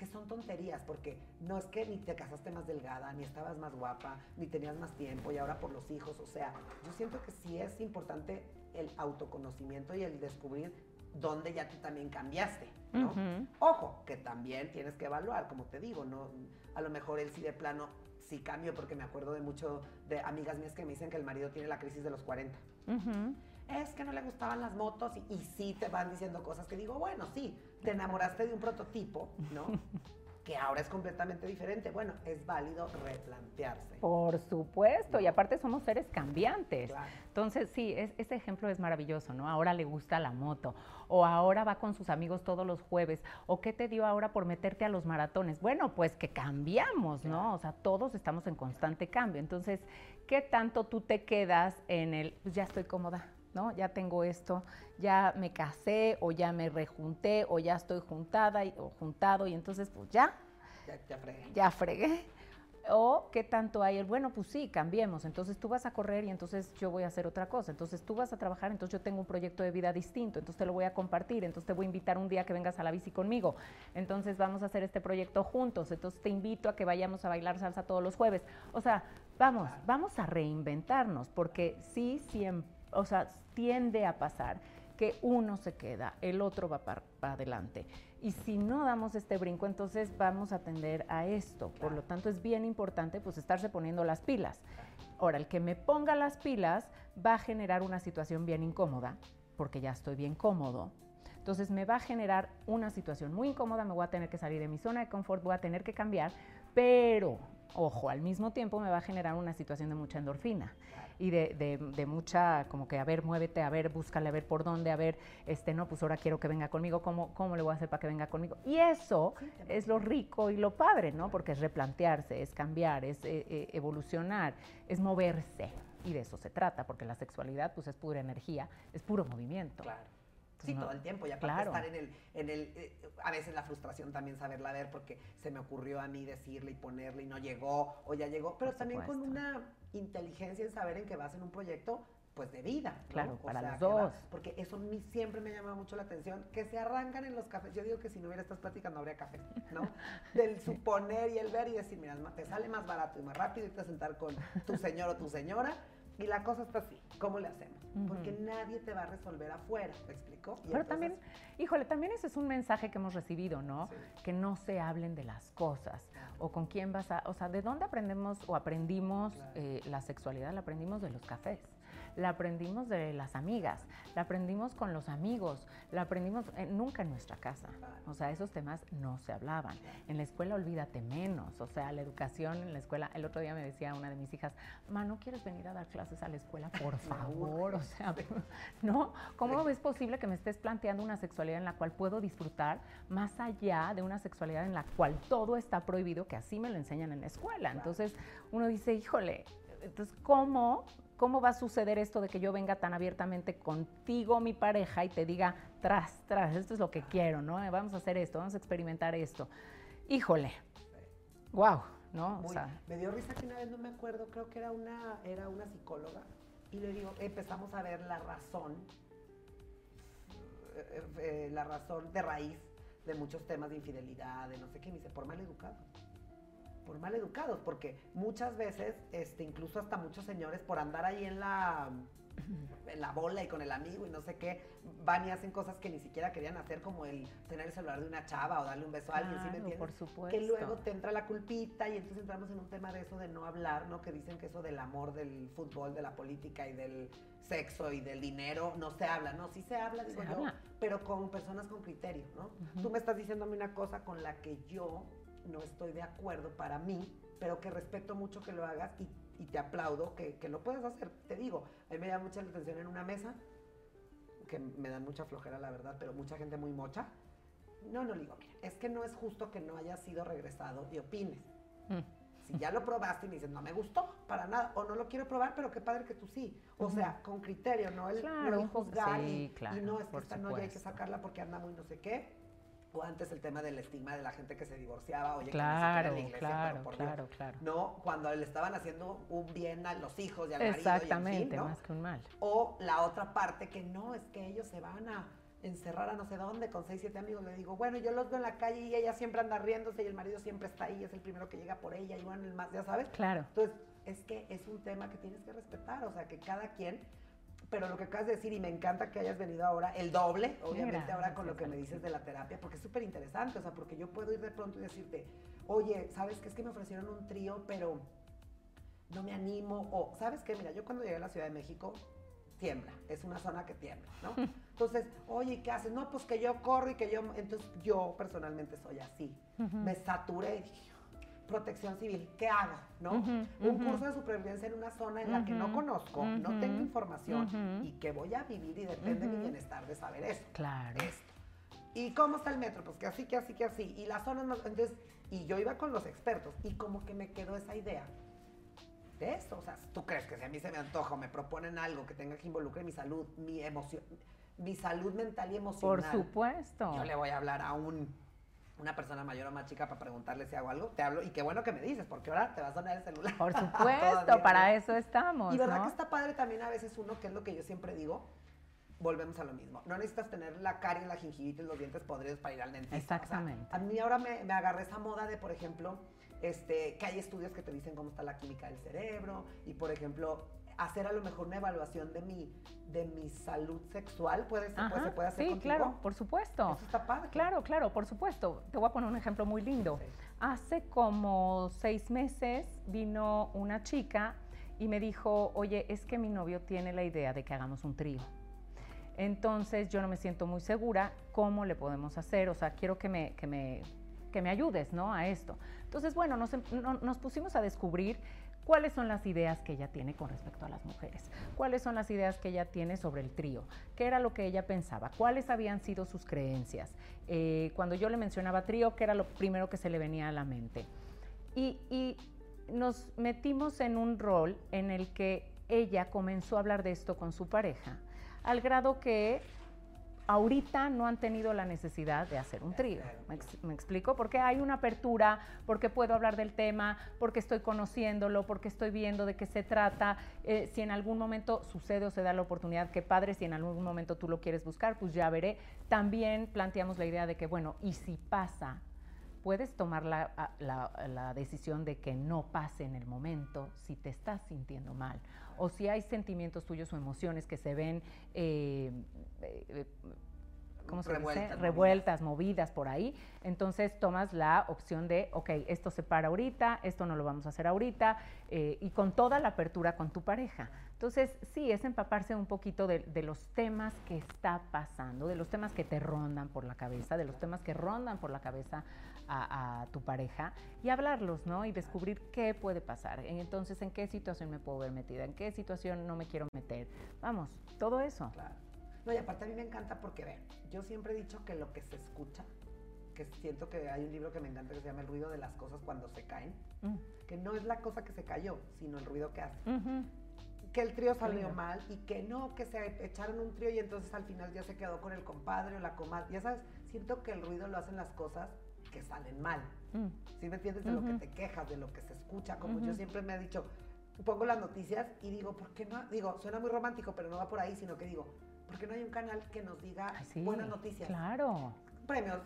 que son tonterías, porque no es que ni te casaste más delgada, ni estabas más guapa, ni tenías más tiempo y ahora por los hijos, o sea, yo siento que sí es importante el autoconocimiento y el descubrir dónde ya tú también cambiaste, ¿no? Ojo, que también tienes que evaluar, como te digo, no a lo mejor él sí de plano sí cambio porque me acuerdo de mucho de amigas mías que me dicen que el marido tiene la crisis de los 40 es que no le gustaban las motos y, sí te van diciendo cosas que digo, bueno, sí, te enamoraste de un prototipo, ¿no? <laughs> que ahora es completamente diferente. Bueno, es válido replantearse. Por supuesto, y aparte somos seres cambiantes. Entonces, sí, ese ejemplo es maravilloso, ¿no? Ahora le gusta la moto, o ahora va con sus amigos todos los jueves, o qué te dio ahora por meterte a los maratones. Bueno, pues que cambiamos, ¿no? O sea, todos estamos en constante cambio. Entonces, ¿qué tanto tú te quedas en el, pues ya estoy cómoda, ¿no? Ya tengo esto, ya me casé o ya me rejunté o ya estoy juntada y, o juntado y entonces pues ya. Ya, ya fregué. Ya fregué. O qué tanto hay el, bueno, pues sí, cambiemos. Entonces tú vas a correr y entonces yo voy a hacer otra cosa. Entonces tú vas a trabajar, entonces yo tengo un proyecto de vida distinto, entonces te lo voy a compartir, entonces te voy a invitar un día que vengas a la bici conmigo. Entonces vamos a hacer este proyecto juntos. Entonces te invito a que vayamos a bailar salsa todos los jueves. O sea, vamos, vamos a reinventarnos, porque sí, siempre, o sea, tiende a pasar que uno se queda, el otro va para, adelante. Y si no damos este brinco, entonces vamos a atender a esto. Por lo tanto, es bien importante pues estarse poniendo las pilas. Ahora, el que me ponga las pilas va a generar una situación bien incómoda, porque ya estoy bien cómodo. Entonces me va a generar una situación muy incómoda, me voy a tener que salir de mi zona de confort, voy a tener que cambiar, pero, ojo, al mismo tiempo me va a generar una situación de mucha endorfina y de, mucha, como que, a ver, muévete, a ver, búscale, a ver por dónde, a ver, este, no, pues ahora quiero que venga conmigo, ¿cómo, cómo le voy a hacer para que venga conmigo? Y eso es lo rico y lo padre, ¿no? Porque es replantearse, es cambiar, es eh, eh, evolucionar, es moverse. Y de eso se trata, porque la sexualidad, pues es pura energía, es puro movimiento. Claro. Sí, todo el tiempo. Y aparte estar en el, en el eh, a veces la frustración también saberla ver porque se me ocurrió a mí decirle y ponerle y no llegó o ya llegó, pero también con una inteligencia en saber en que vas en un proyecto pues de vida. Claro, para los dos. porque eso a mí siempre me llama mucho la atención, que se arrancan en los cafés. Yo digo que si no hubiera estas pláticas no habría café, ¿no? <laughs> Del suponer y el ver y decir, mira, te sale más barato y más rápido irte a sentar con tu señor o tu señora y la cosa está así, ¿cómo le hacemos? Porque nadie te va a resolver afuera, ¿te explico? Pero también, híjole, también ese es un mensaje que hemos recibido, ¿no? Que no se hablen de las cosas. O con quién vas a, o sea, ¿de dónde aprendemos o aprendimos eh, la sexualidad? La aprendimos de los cafés la aprendimos de las amigas, la aprendimos con los amigos, la aprendimos eh, nunca en nuestra casa. O sea, esos temas no se hablaban. En la escuela olvídate menos. O sea, la educación en la escuela, el otro día me decía una de mis hijas, ma, ¿no quieres venir a dar clases a la escuela? Por <laughs> favor. O <laughs> sea, ¿no? ¿Cómo es posible que me estés planteando una sexualidad en la cual puedo disfrutar más allá de una sexualidad en la cual todo está prohibido, que así me lo enseñan en la escuela? Entonces uno dice, híjole, entonces, ¿cómo ¿Cómo va a suceder esto de que yo venga tan abiertamente contigo, mi pareja, y te diga, tras, tras, esto es lo que quiero, ¿no? Vamos a hacer esto, vamos a experimentar esto. Híjole, wow, ¿no? me dio risa que una vez, no me acuerdo, creo que era una, era una psicóloga, y le digo, empezamos a ver la razón, eh, eh, la razón de raíz de muchos temas de infidelidad, de no sé qué, me dice, por mal educado por mal educados, porque muchas veces, este, incluso hasta muchos señores, por andar ahí en la, en la bola y con el amigo y no sé qué, van y hacen cosas que ni siquiera querían hacer, como el tener el celular de una chava o darle un beso a alguien, ¿sí me entiendes? Por supuesto. Que luego te entra la culpita y entonces entramos en un tema de eso de no hablar, ¿no? Que dicen que eso del amor, del fútbol, de la política y del sexo y del dinero no se habla, no, sí se habla, digo yo, pero con personas con criterio, ¿no? Tú me estás diciéndome una cosa con la que yo no estoy de acuerdo para mí, pero que respeto mucho que lo hagas y, te aplaudo que, lo puedes hacer. Te digo, a mí me llama mucha atención en una mesa, que me dan mucha flojera la verdad, pero mucha gente muy mocha. No, no digo, mira, es que no es justo que no hayas sido regresado y opines. Mm. Si ya lo probaste y me dices, no me gustó para nada, o no lo quiero probar, pero qué padre que tú sí. O sea, con criterio, no el, claro, juzgar y, no es que esta no hay que sacarla porque anda muy no sé qué o antes el tema del estigma de la gente que se divorciaba, oye, claro, que claro, claro, claro. No, cuando le estaban haciendo un bien a los hijos y al Exactamente, marido. ¿no? más que un mal. O la otra parte que no, es que ellos se van a encerrar a no sé dónde con seis, siete amigos. Le digo, bueno, yo los veo en la calle y ella siempre anda riéndose y el marido siempre está ahí, es el primero que llega por ella y bueno, el más, ya sabes. Claro. Entonces, es que es un tema que tienes que respetar, o sea, que cada quien pero lo que acabas de decir, y me encanta que hayas venido ahora, el doble, obviamente ahora con lo que me dices de la terapia, porque es súper interesante, o sea, porque yo puedo ir de pronto y decirte, oye, ¿sabes qué? Es que me ofrecieron un trío, pero no me animo, o, ¿sabes qué? Mira, yo cuando llegué a la Ciudad de México, tiembla, es una zona que tiembla, ¿no? <laughs> Entonces, oye, ¿qué haces? No, pues que yo corro y que yo, entonces yo personalmente soy así. Me saturé y dije, protección civil, ¿qué hago? ¿No? Un curso de supervivencia en una zona en la que no conozco, no tengo información y que voy a vivir y depende de mi bienestar de saber eso. Claro. Esto. ¿Y cómo está el metro? Pues que así, que así, que así. Y las zonas más. Entonces, y yo iba con los expertos y como que me quedó esa idea de esto. O sea, ¿tú crees que si a mí se me antoja o me proponen algo que tenga que involucrar mi salud, mi emoción, mi salud mental y emocional? Por supuesto. Yo le voy a hablar a un una persona mayor o más chica para preguntarle si hago algo, te hablo y qué bueno que me dices, porque ahora te va a sonar el celular. Por <laughs> supuesto, para eso estamos. Y verdad que está padre también a veces uno, que es lo que yo siempre digo, volvemos a lo mismo. No necesitas tener la cara y la gingivitis, los dientes podridos para ir al dentista. Exactamente. a mí ahora me, me agarré esa moda de, por ejemplo, este, que hay estudios que te dicen cómo está la química del cerebro y, por ejemplo, hacer a lo mejor una evaluación de mi, de mi salud sexual, puede ser, se puede hacer Sí, claro, por supuesto. Eso está padre. Claro, claro, por supuesto. Te voy a poner un ejemplo muy lindo. Hace como seis meses vino una chica y me dijo, oye, es que mi novio tiene la idea de que hagamos un trío. Entonces yo no me siento muy segura cómo le podemos hacer, o sea, quiero que me, que me, que me ayudes, ¿no? A esto. Entonces, bueno, nos, em, nos pusimos a descubrir cuáles son las ideas que ella tiene con respecto a las mujeres, cuáles son las ideas que ella tiene sobre el trío, qué era lo que ella pensaba, cuáles habían sido sus creencias. Eh, cuando yo le mencionaba trío, qué era lo primero que se le venía a la mente. Y, y nos metimos en un rol en el que ella comenzó a hablar de esto con su pareja, al grado que ahorita no han tenido la necesidad de hacer un trío. ¿Me, explico? Porque hay una apertura, porque puedo hablar del tema, porque estoy conociéndolo, porque estoy viendo de qué se trata. Eh, si en algún momento sucede o se da la oportunidad, qué padre, si en algún momento tú lo quieres buscar, pues ya veré. También planteamos la idea de que, bueno, y si pasa, puedes tomar la, la, decisión de que no pase en el momento si te estás sintiendo mal o si hay sentimientos tuyos o emociones que se ven eh, eh, ¿cómo se revueltas, dice? revueltas, movidas por ahí. Entonces tomas la opción de, ok, esto se para ahorita, esto no lo vamos a hacer ahorita, eh, y con toda la apertura con tu pareja. Entonces, sí, es empaparse un poquito de, los temas que está pasando, de los temas que te rondan por la cabeza, de los temas que rondan por la cabeza a, tu pareja y hablarlos, ¿no? Y descubrir qué puede pasar. Entonces, ¿en qué situación me puedo ver metida? ¿En qué situación no me quiero meter? Vamos, todo eso. Claro. No, y aparte a mí me encanta porque, ve, yo siempre he dicho que lo que se escucha, que siento que hay un libro que me encanta que se llama El ruido de las cosas cuando se caen, mm. que no es la cosa que se cayó, sino el ruido que hace. Que el trío salió mal y que no, que se echaron un trío y entonces al final ya se quedó con el compadre o la comadre. Ya sabes, siento que el ruido lo hacen las cosas que salen mal. Mm. ¿Sí me entiendes? De lo que te quejas, de lo que se escucha. Como yo siempre me he dicho, pongo las noticias y digo, ¿por qué no? Digo, suena muy romántico, pero no va por ahí, sino que digo, porque no hay un canal que nos diga buenas noticias? Claro. Premios,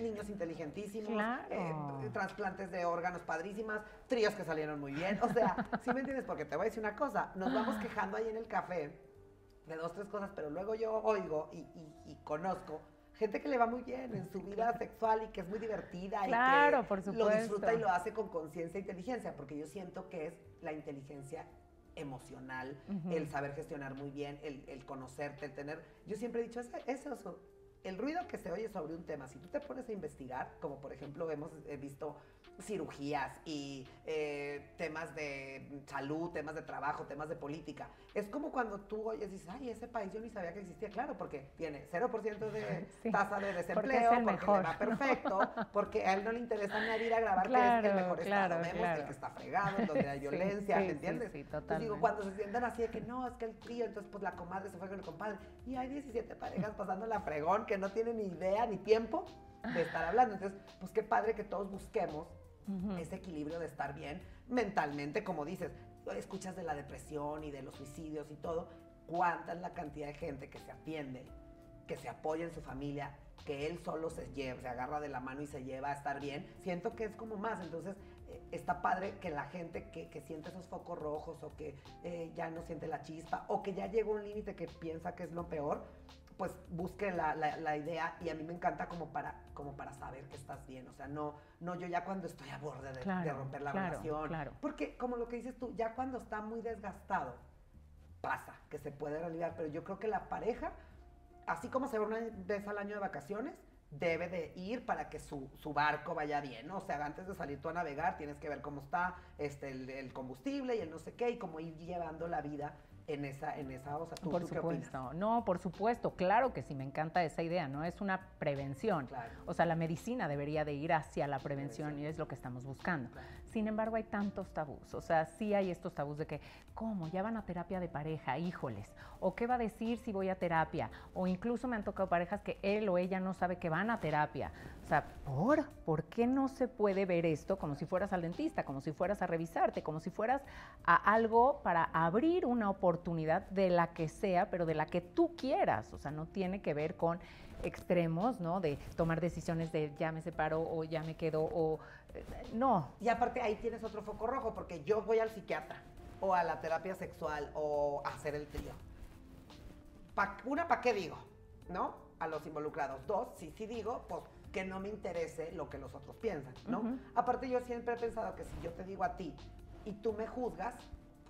niños inteligentísimos, claro. Eh, trasplantes de órganos padrísimas, tríos que salieron muy bien. O sea, ¿sí me entiendes? Porque te voy a decir una cosa, nos vamos quejando ahí en el café de dos, tres cosas, pero luego yo oigo y, y, conozco gente que le va muy bien en su vida sexual y que es muy divertida claro, y que por lo disfruta y lo hace con conciencia e inteligencia, porque yo siento que es la inteligencia emocional, el saber gestionar muy bien, el, conocerte, el tener... Yo siempre he dicho, ese, eso, el ruido que se oye sobre un tema, si tú te pones a investigar, como por ejemplo hemos visto cirugías y eh, temas de salud, temas de trabajo, temas de política. Es como cuando tú oyes y dices, ay, ese país yo ni sabía que existía. Claro, porque tiene 0% de tasa de desempleo, porque, le va perfecto, porque a él no le interesa nadie ir a grabar que es el mejor estado. Vemos el que está fregado, donde hay <laughs> violencia, ¿me entiendes? Sí, entonces digo, cuando se sientan así de que no, es que el tío, entonces pues la comadre se fue con el compadre. Y hay 17 parejas pasando la fregón que no tienen ni idea ni tiempo de estar hablando. Entonces, pues qué padre que todos busquemos ese equilibrio de estar bien mentalmente, como dices, escuchas de la depresión y de los suicidios y todo, cuánta es la cantidad de gente que se atiende, que se apoya en su familia, que él solo se lleva, se agarra de la mano y se lleva a estar bien, siento que es como más, entonces eh, está padre que la gente que, siente esos focos rojos o que eh, ya no siente la chispa o que ya llegó un límite que piensa que es lo peor, pues busque la, la, idea y a mí me encanta como para, como para saber que estás bien, o sea, no, no yo ya cuando estoy a borde de, romper la relación, porque como lo que dices tú, ya cuando está muy desgastado, pasa, que se puede aliviar, pero yo creo que la pareja, así como se va una vez al año de vacaciones, debe de ir para que su, su, barco vaya bien, ¿no? O sea, antes de salir tú a navegar tienes que ver cómo está este, el, el combustible y el no sé qué y cómo ir llevando la vida en esa, en esa, ¿tú, por supuesto. No, por supuesto, claro que sí, me encanta esa idea, ¿no? Es una prevención. O sea, la medicina debería de ir hacia la prevención, y es lo que estamos buscando. Sin embargo, hay tantos tabús, o sea, sí hay estos tabús de que, ¿cómo? Ya van a terapia de pareja, híjoles, o qué va a decir si voy a terapia, o incluso me han tocado parejas que él o ella no sabe que van a terapia. O sea, ¿por? ¿Por qué no se puede ver esto como si fueras al dentista, como si fueras a revisarte, como si fueras a algo para abrir una oportunidad de la que sea, pero de la que tú quieras? O sea, no tiene que ver con extremos, ¿no? De tomar decisiones de ya me separo o ya me quedo o eh, no. Y aparte ahí tienes otro foco rojo porque yo voy al psiquiatra o a la terapia sexual o a hacer el trío. una, ¿para qué digo? ¿No? A los involucrados. Dos, sí, sí digo, pues que no me interese lo que los otros piensan, ¿no? Aparte yo siempre he pensado que si yo te digo a ti y tú me juzgas,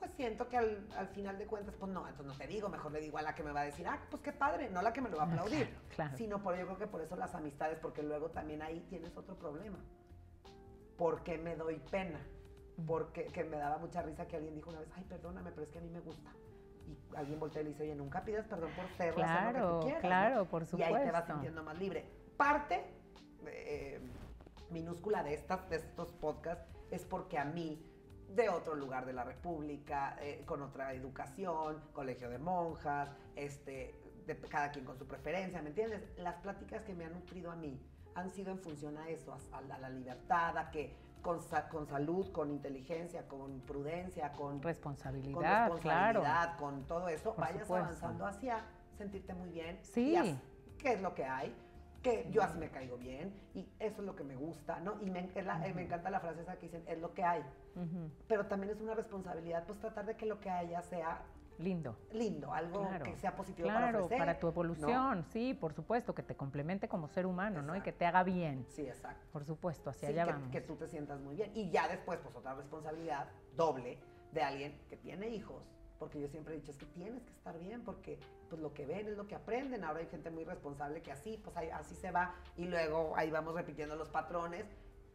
pues siento que al, final de cuentas, pues no, entonces no te digo, mejor le digo a la que me va a decir, ah, pues qué padre, no la que me lo va a aplaudir, sino por yo creo que por eso las amistades, porque luego también ahí tienes otro problema. ¿Por qué me doy pena? Porque que me daba mucha risa que alguien dijo una vez, ay, perdóname, pero es que a mí me gusta. Y alguien voltea y le dice, oye, nunca pidas perdón por ser claro, lo que tú quieras. Claro, por supuesto. Y ahí te vas sintiendo más libre. Parte eh, minúscula de, estas, de estos podcasts es porque a mí de otro lugar de la República, eh, con otra educación, colegio de monjas, este, de cada quien con su preferencia, ¿me entiendes? Las pláticas que me han nutrido a mí han sido en función a eso, a, la libertad, a que con, con, salud, con inteligencia, con prudencia, con responsabilidad, con, responsabilidad, con todo eso, vayas avanzando hacia sentirte muy bien. Sí. ¿Qué es lo que hay? Que yo así me caigo bien y eso es lo que me gusta, ¿no? Y me, me encanta la frase esa que dicen, es lo que hay. Pero también es una responsabilidad, pues tratar de que lo que haya sea lindo. Lindo, algo que sea positivo para ofrecer. para tu evolución, sí, por supuesto, que te complemente como ser humano, ¿no? Y que te haga bien. Sí, exacto. Por supuesto, hacia allá que, vamos. Que tú te sientas muy bien. Y ya después, pues otra responsabilidad doble de alguien que tiene hijos, porque yo siempre he dicho, es que tienes que estar bien, porque pues lo que ven es lo que aprenden. Ahora hay gente muy responsable que así, pues así se va, y luego ahí vamos repitiendo los patrones.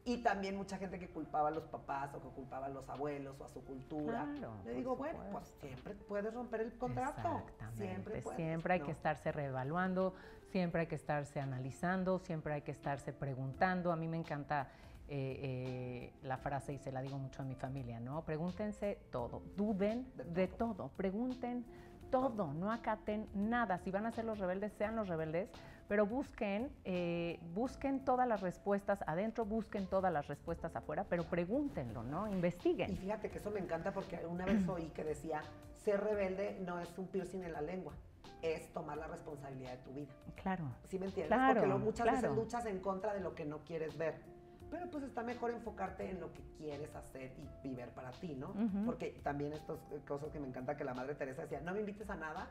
Y también mucha gente que culpaba a los papás o que culpaba a los abuelos o a su cultura. Le digo, bueno, pues siempre puedes romper el contrato. Siempre, siempre hay que estarse reevaluando, siempre hay que estarse analizando, siempre hay que estarse preguntando. A mí me encanta eh, eh, la frase y se la digo mucho a mi familia, ¿no? Pregúntense todo, duden de, todo. pregunten todo, no acaten nada. Si van a ser los rebeldes, sean los rebeldes, pero busquen, eh, busquen todas las respuestas adentro, busquen todas las respuestas afuera, pero pregúntenlo, ¿no? Investiguen. Y fíjate que eso me encanta porque una vez <clears throat> oí que decía, ser rebelde no es un piercing en la lengua es tomar la responsabilidad de tu vida. Claro. ¿Sí me entiendes? Porque muchas veces luchas en contra de lo que no quieres ver pero pues está mejor enfocarte en lo que quieres hacer y vivir para ti, ¿no? Porque también estas cosas que me encanta que la Madre Teresa decía, no me invites a nada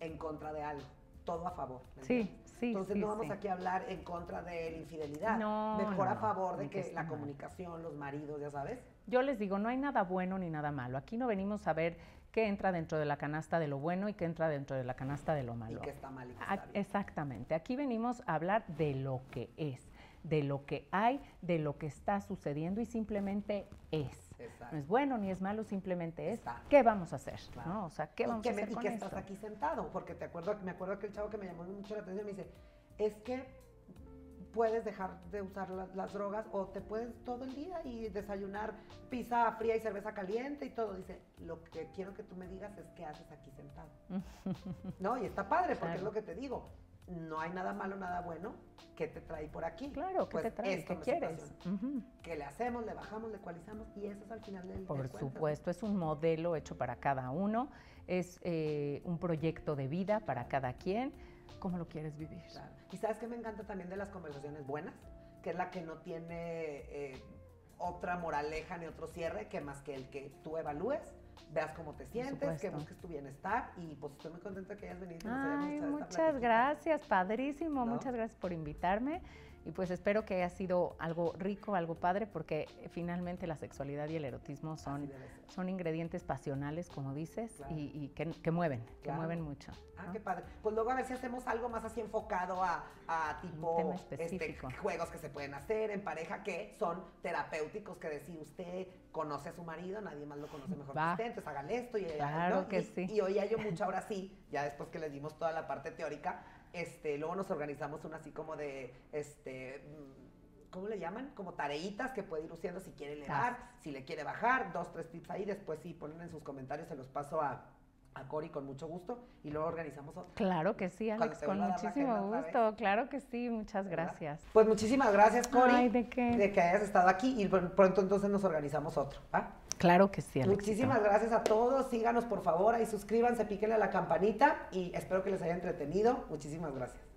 en contra de algo, todo a favor. Sí, sí. Entonces no vamos aquí a hablar en contra de la infidelidad, no, mejor a favor de que, la comunicación, los maridos, ya sabes. Yo les digo, no hay nada bueno ni nada malo. Aquí no venimos a ver qué entra dentro de la canasta de lo bueno y qué entra dentro de la canasta de lo malo. Y qué está mal y qué está bien. Exactamente. Aquí venimos a hablar de lo que es de lo que hay, de lo que está sucediendo y simplemente es. No es bueno ni es malo, simplemente es. ¿Qué vamos a hacer? ¿no? O sea, ¿qué vamos a hacer? y que estás aquí sentado, porque te acuerdo, me acuerdo que el chavo que me llamó mucho la atención me dice, es que puedes dejar de usar las drogas o te puedes todo el día y desayunar pizza fría y cerveza caliente y todo. Dice, lo que quiero que tú me digas es qué haces aquí sentado. <laughs> no, y está padre porque es lo que te digo no hay nada malo, nada bueno, ¿qué te trae por aquí? Claro, ¿qué pues te trae? ¿Qué quieres? Que le hacemos, le bajamos, le ecualizamos y eso es al final del Por supuesto, es un modelo hecho para cada uno, es eh, un proyecto de vida para cada quien. ¿Cómo lo quieres vivir? Y sabes que me encanta también de las conversaciones buenas, que es la que no tiene eh, otra moraleja ni otro cierre que más que el que tú evalúes veas cómo te sientes, que busques tu bienestar y pues estoy muy contenta que hayas venido. Ay, muchas gracias, padrísimo, muchas gracias por invitarme y pues espero que haya sido algo rico, algo padre, porque finalmente la sexualidad y el erotismo son, son ingredientes pasionales, como dices, y, que, mueven, que mueven mucho. Ah, qué padre. Pues luego a ver si hacemos algo más así enfocado a, a tipo este, juegos que se pueden hacer en pareja que son terapéuticos, que decir usted conoce a su marido, nadie más lo conoce mejor que usted, entonces hágale esto y claro que sí. Y hoy hay yo mucho ahora sí, ya después que les dimos toda la parte teórica, este, luego nos organizamos una así como de, este, mm, ¿cómo le llaman? Como tareitas que puede ir usando si quiere leer, si le quiere bajar, dos, tres tips ahí, después sí ponen en sus comentarios, se los paso a, a Cori con mucho gusto y luego organizamos otro. Claro que sí, Alex, con muchísimo gusto. Claro que sí, muchas gracias. Pues muchísimas gracias, Cori. ¿de qué? De que hayas estado aquí y pronto entonces nos organizamos otro. Claro que sí. Muchísimas gracias a todos. Síganos, por favor, ahí suscríbanse, píquenle a la campanita y espero que les haya entretenido. Muchísimas gracias.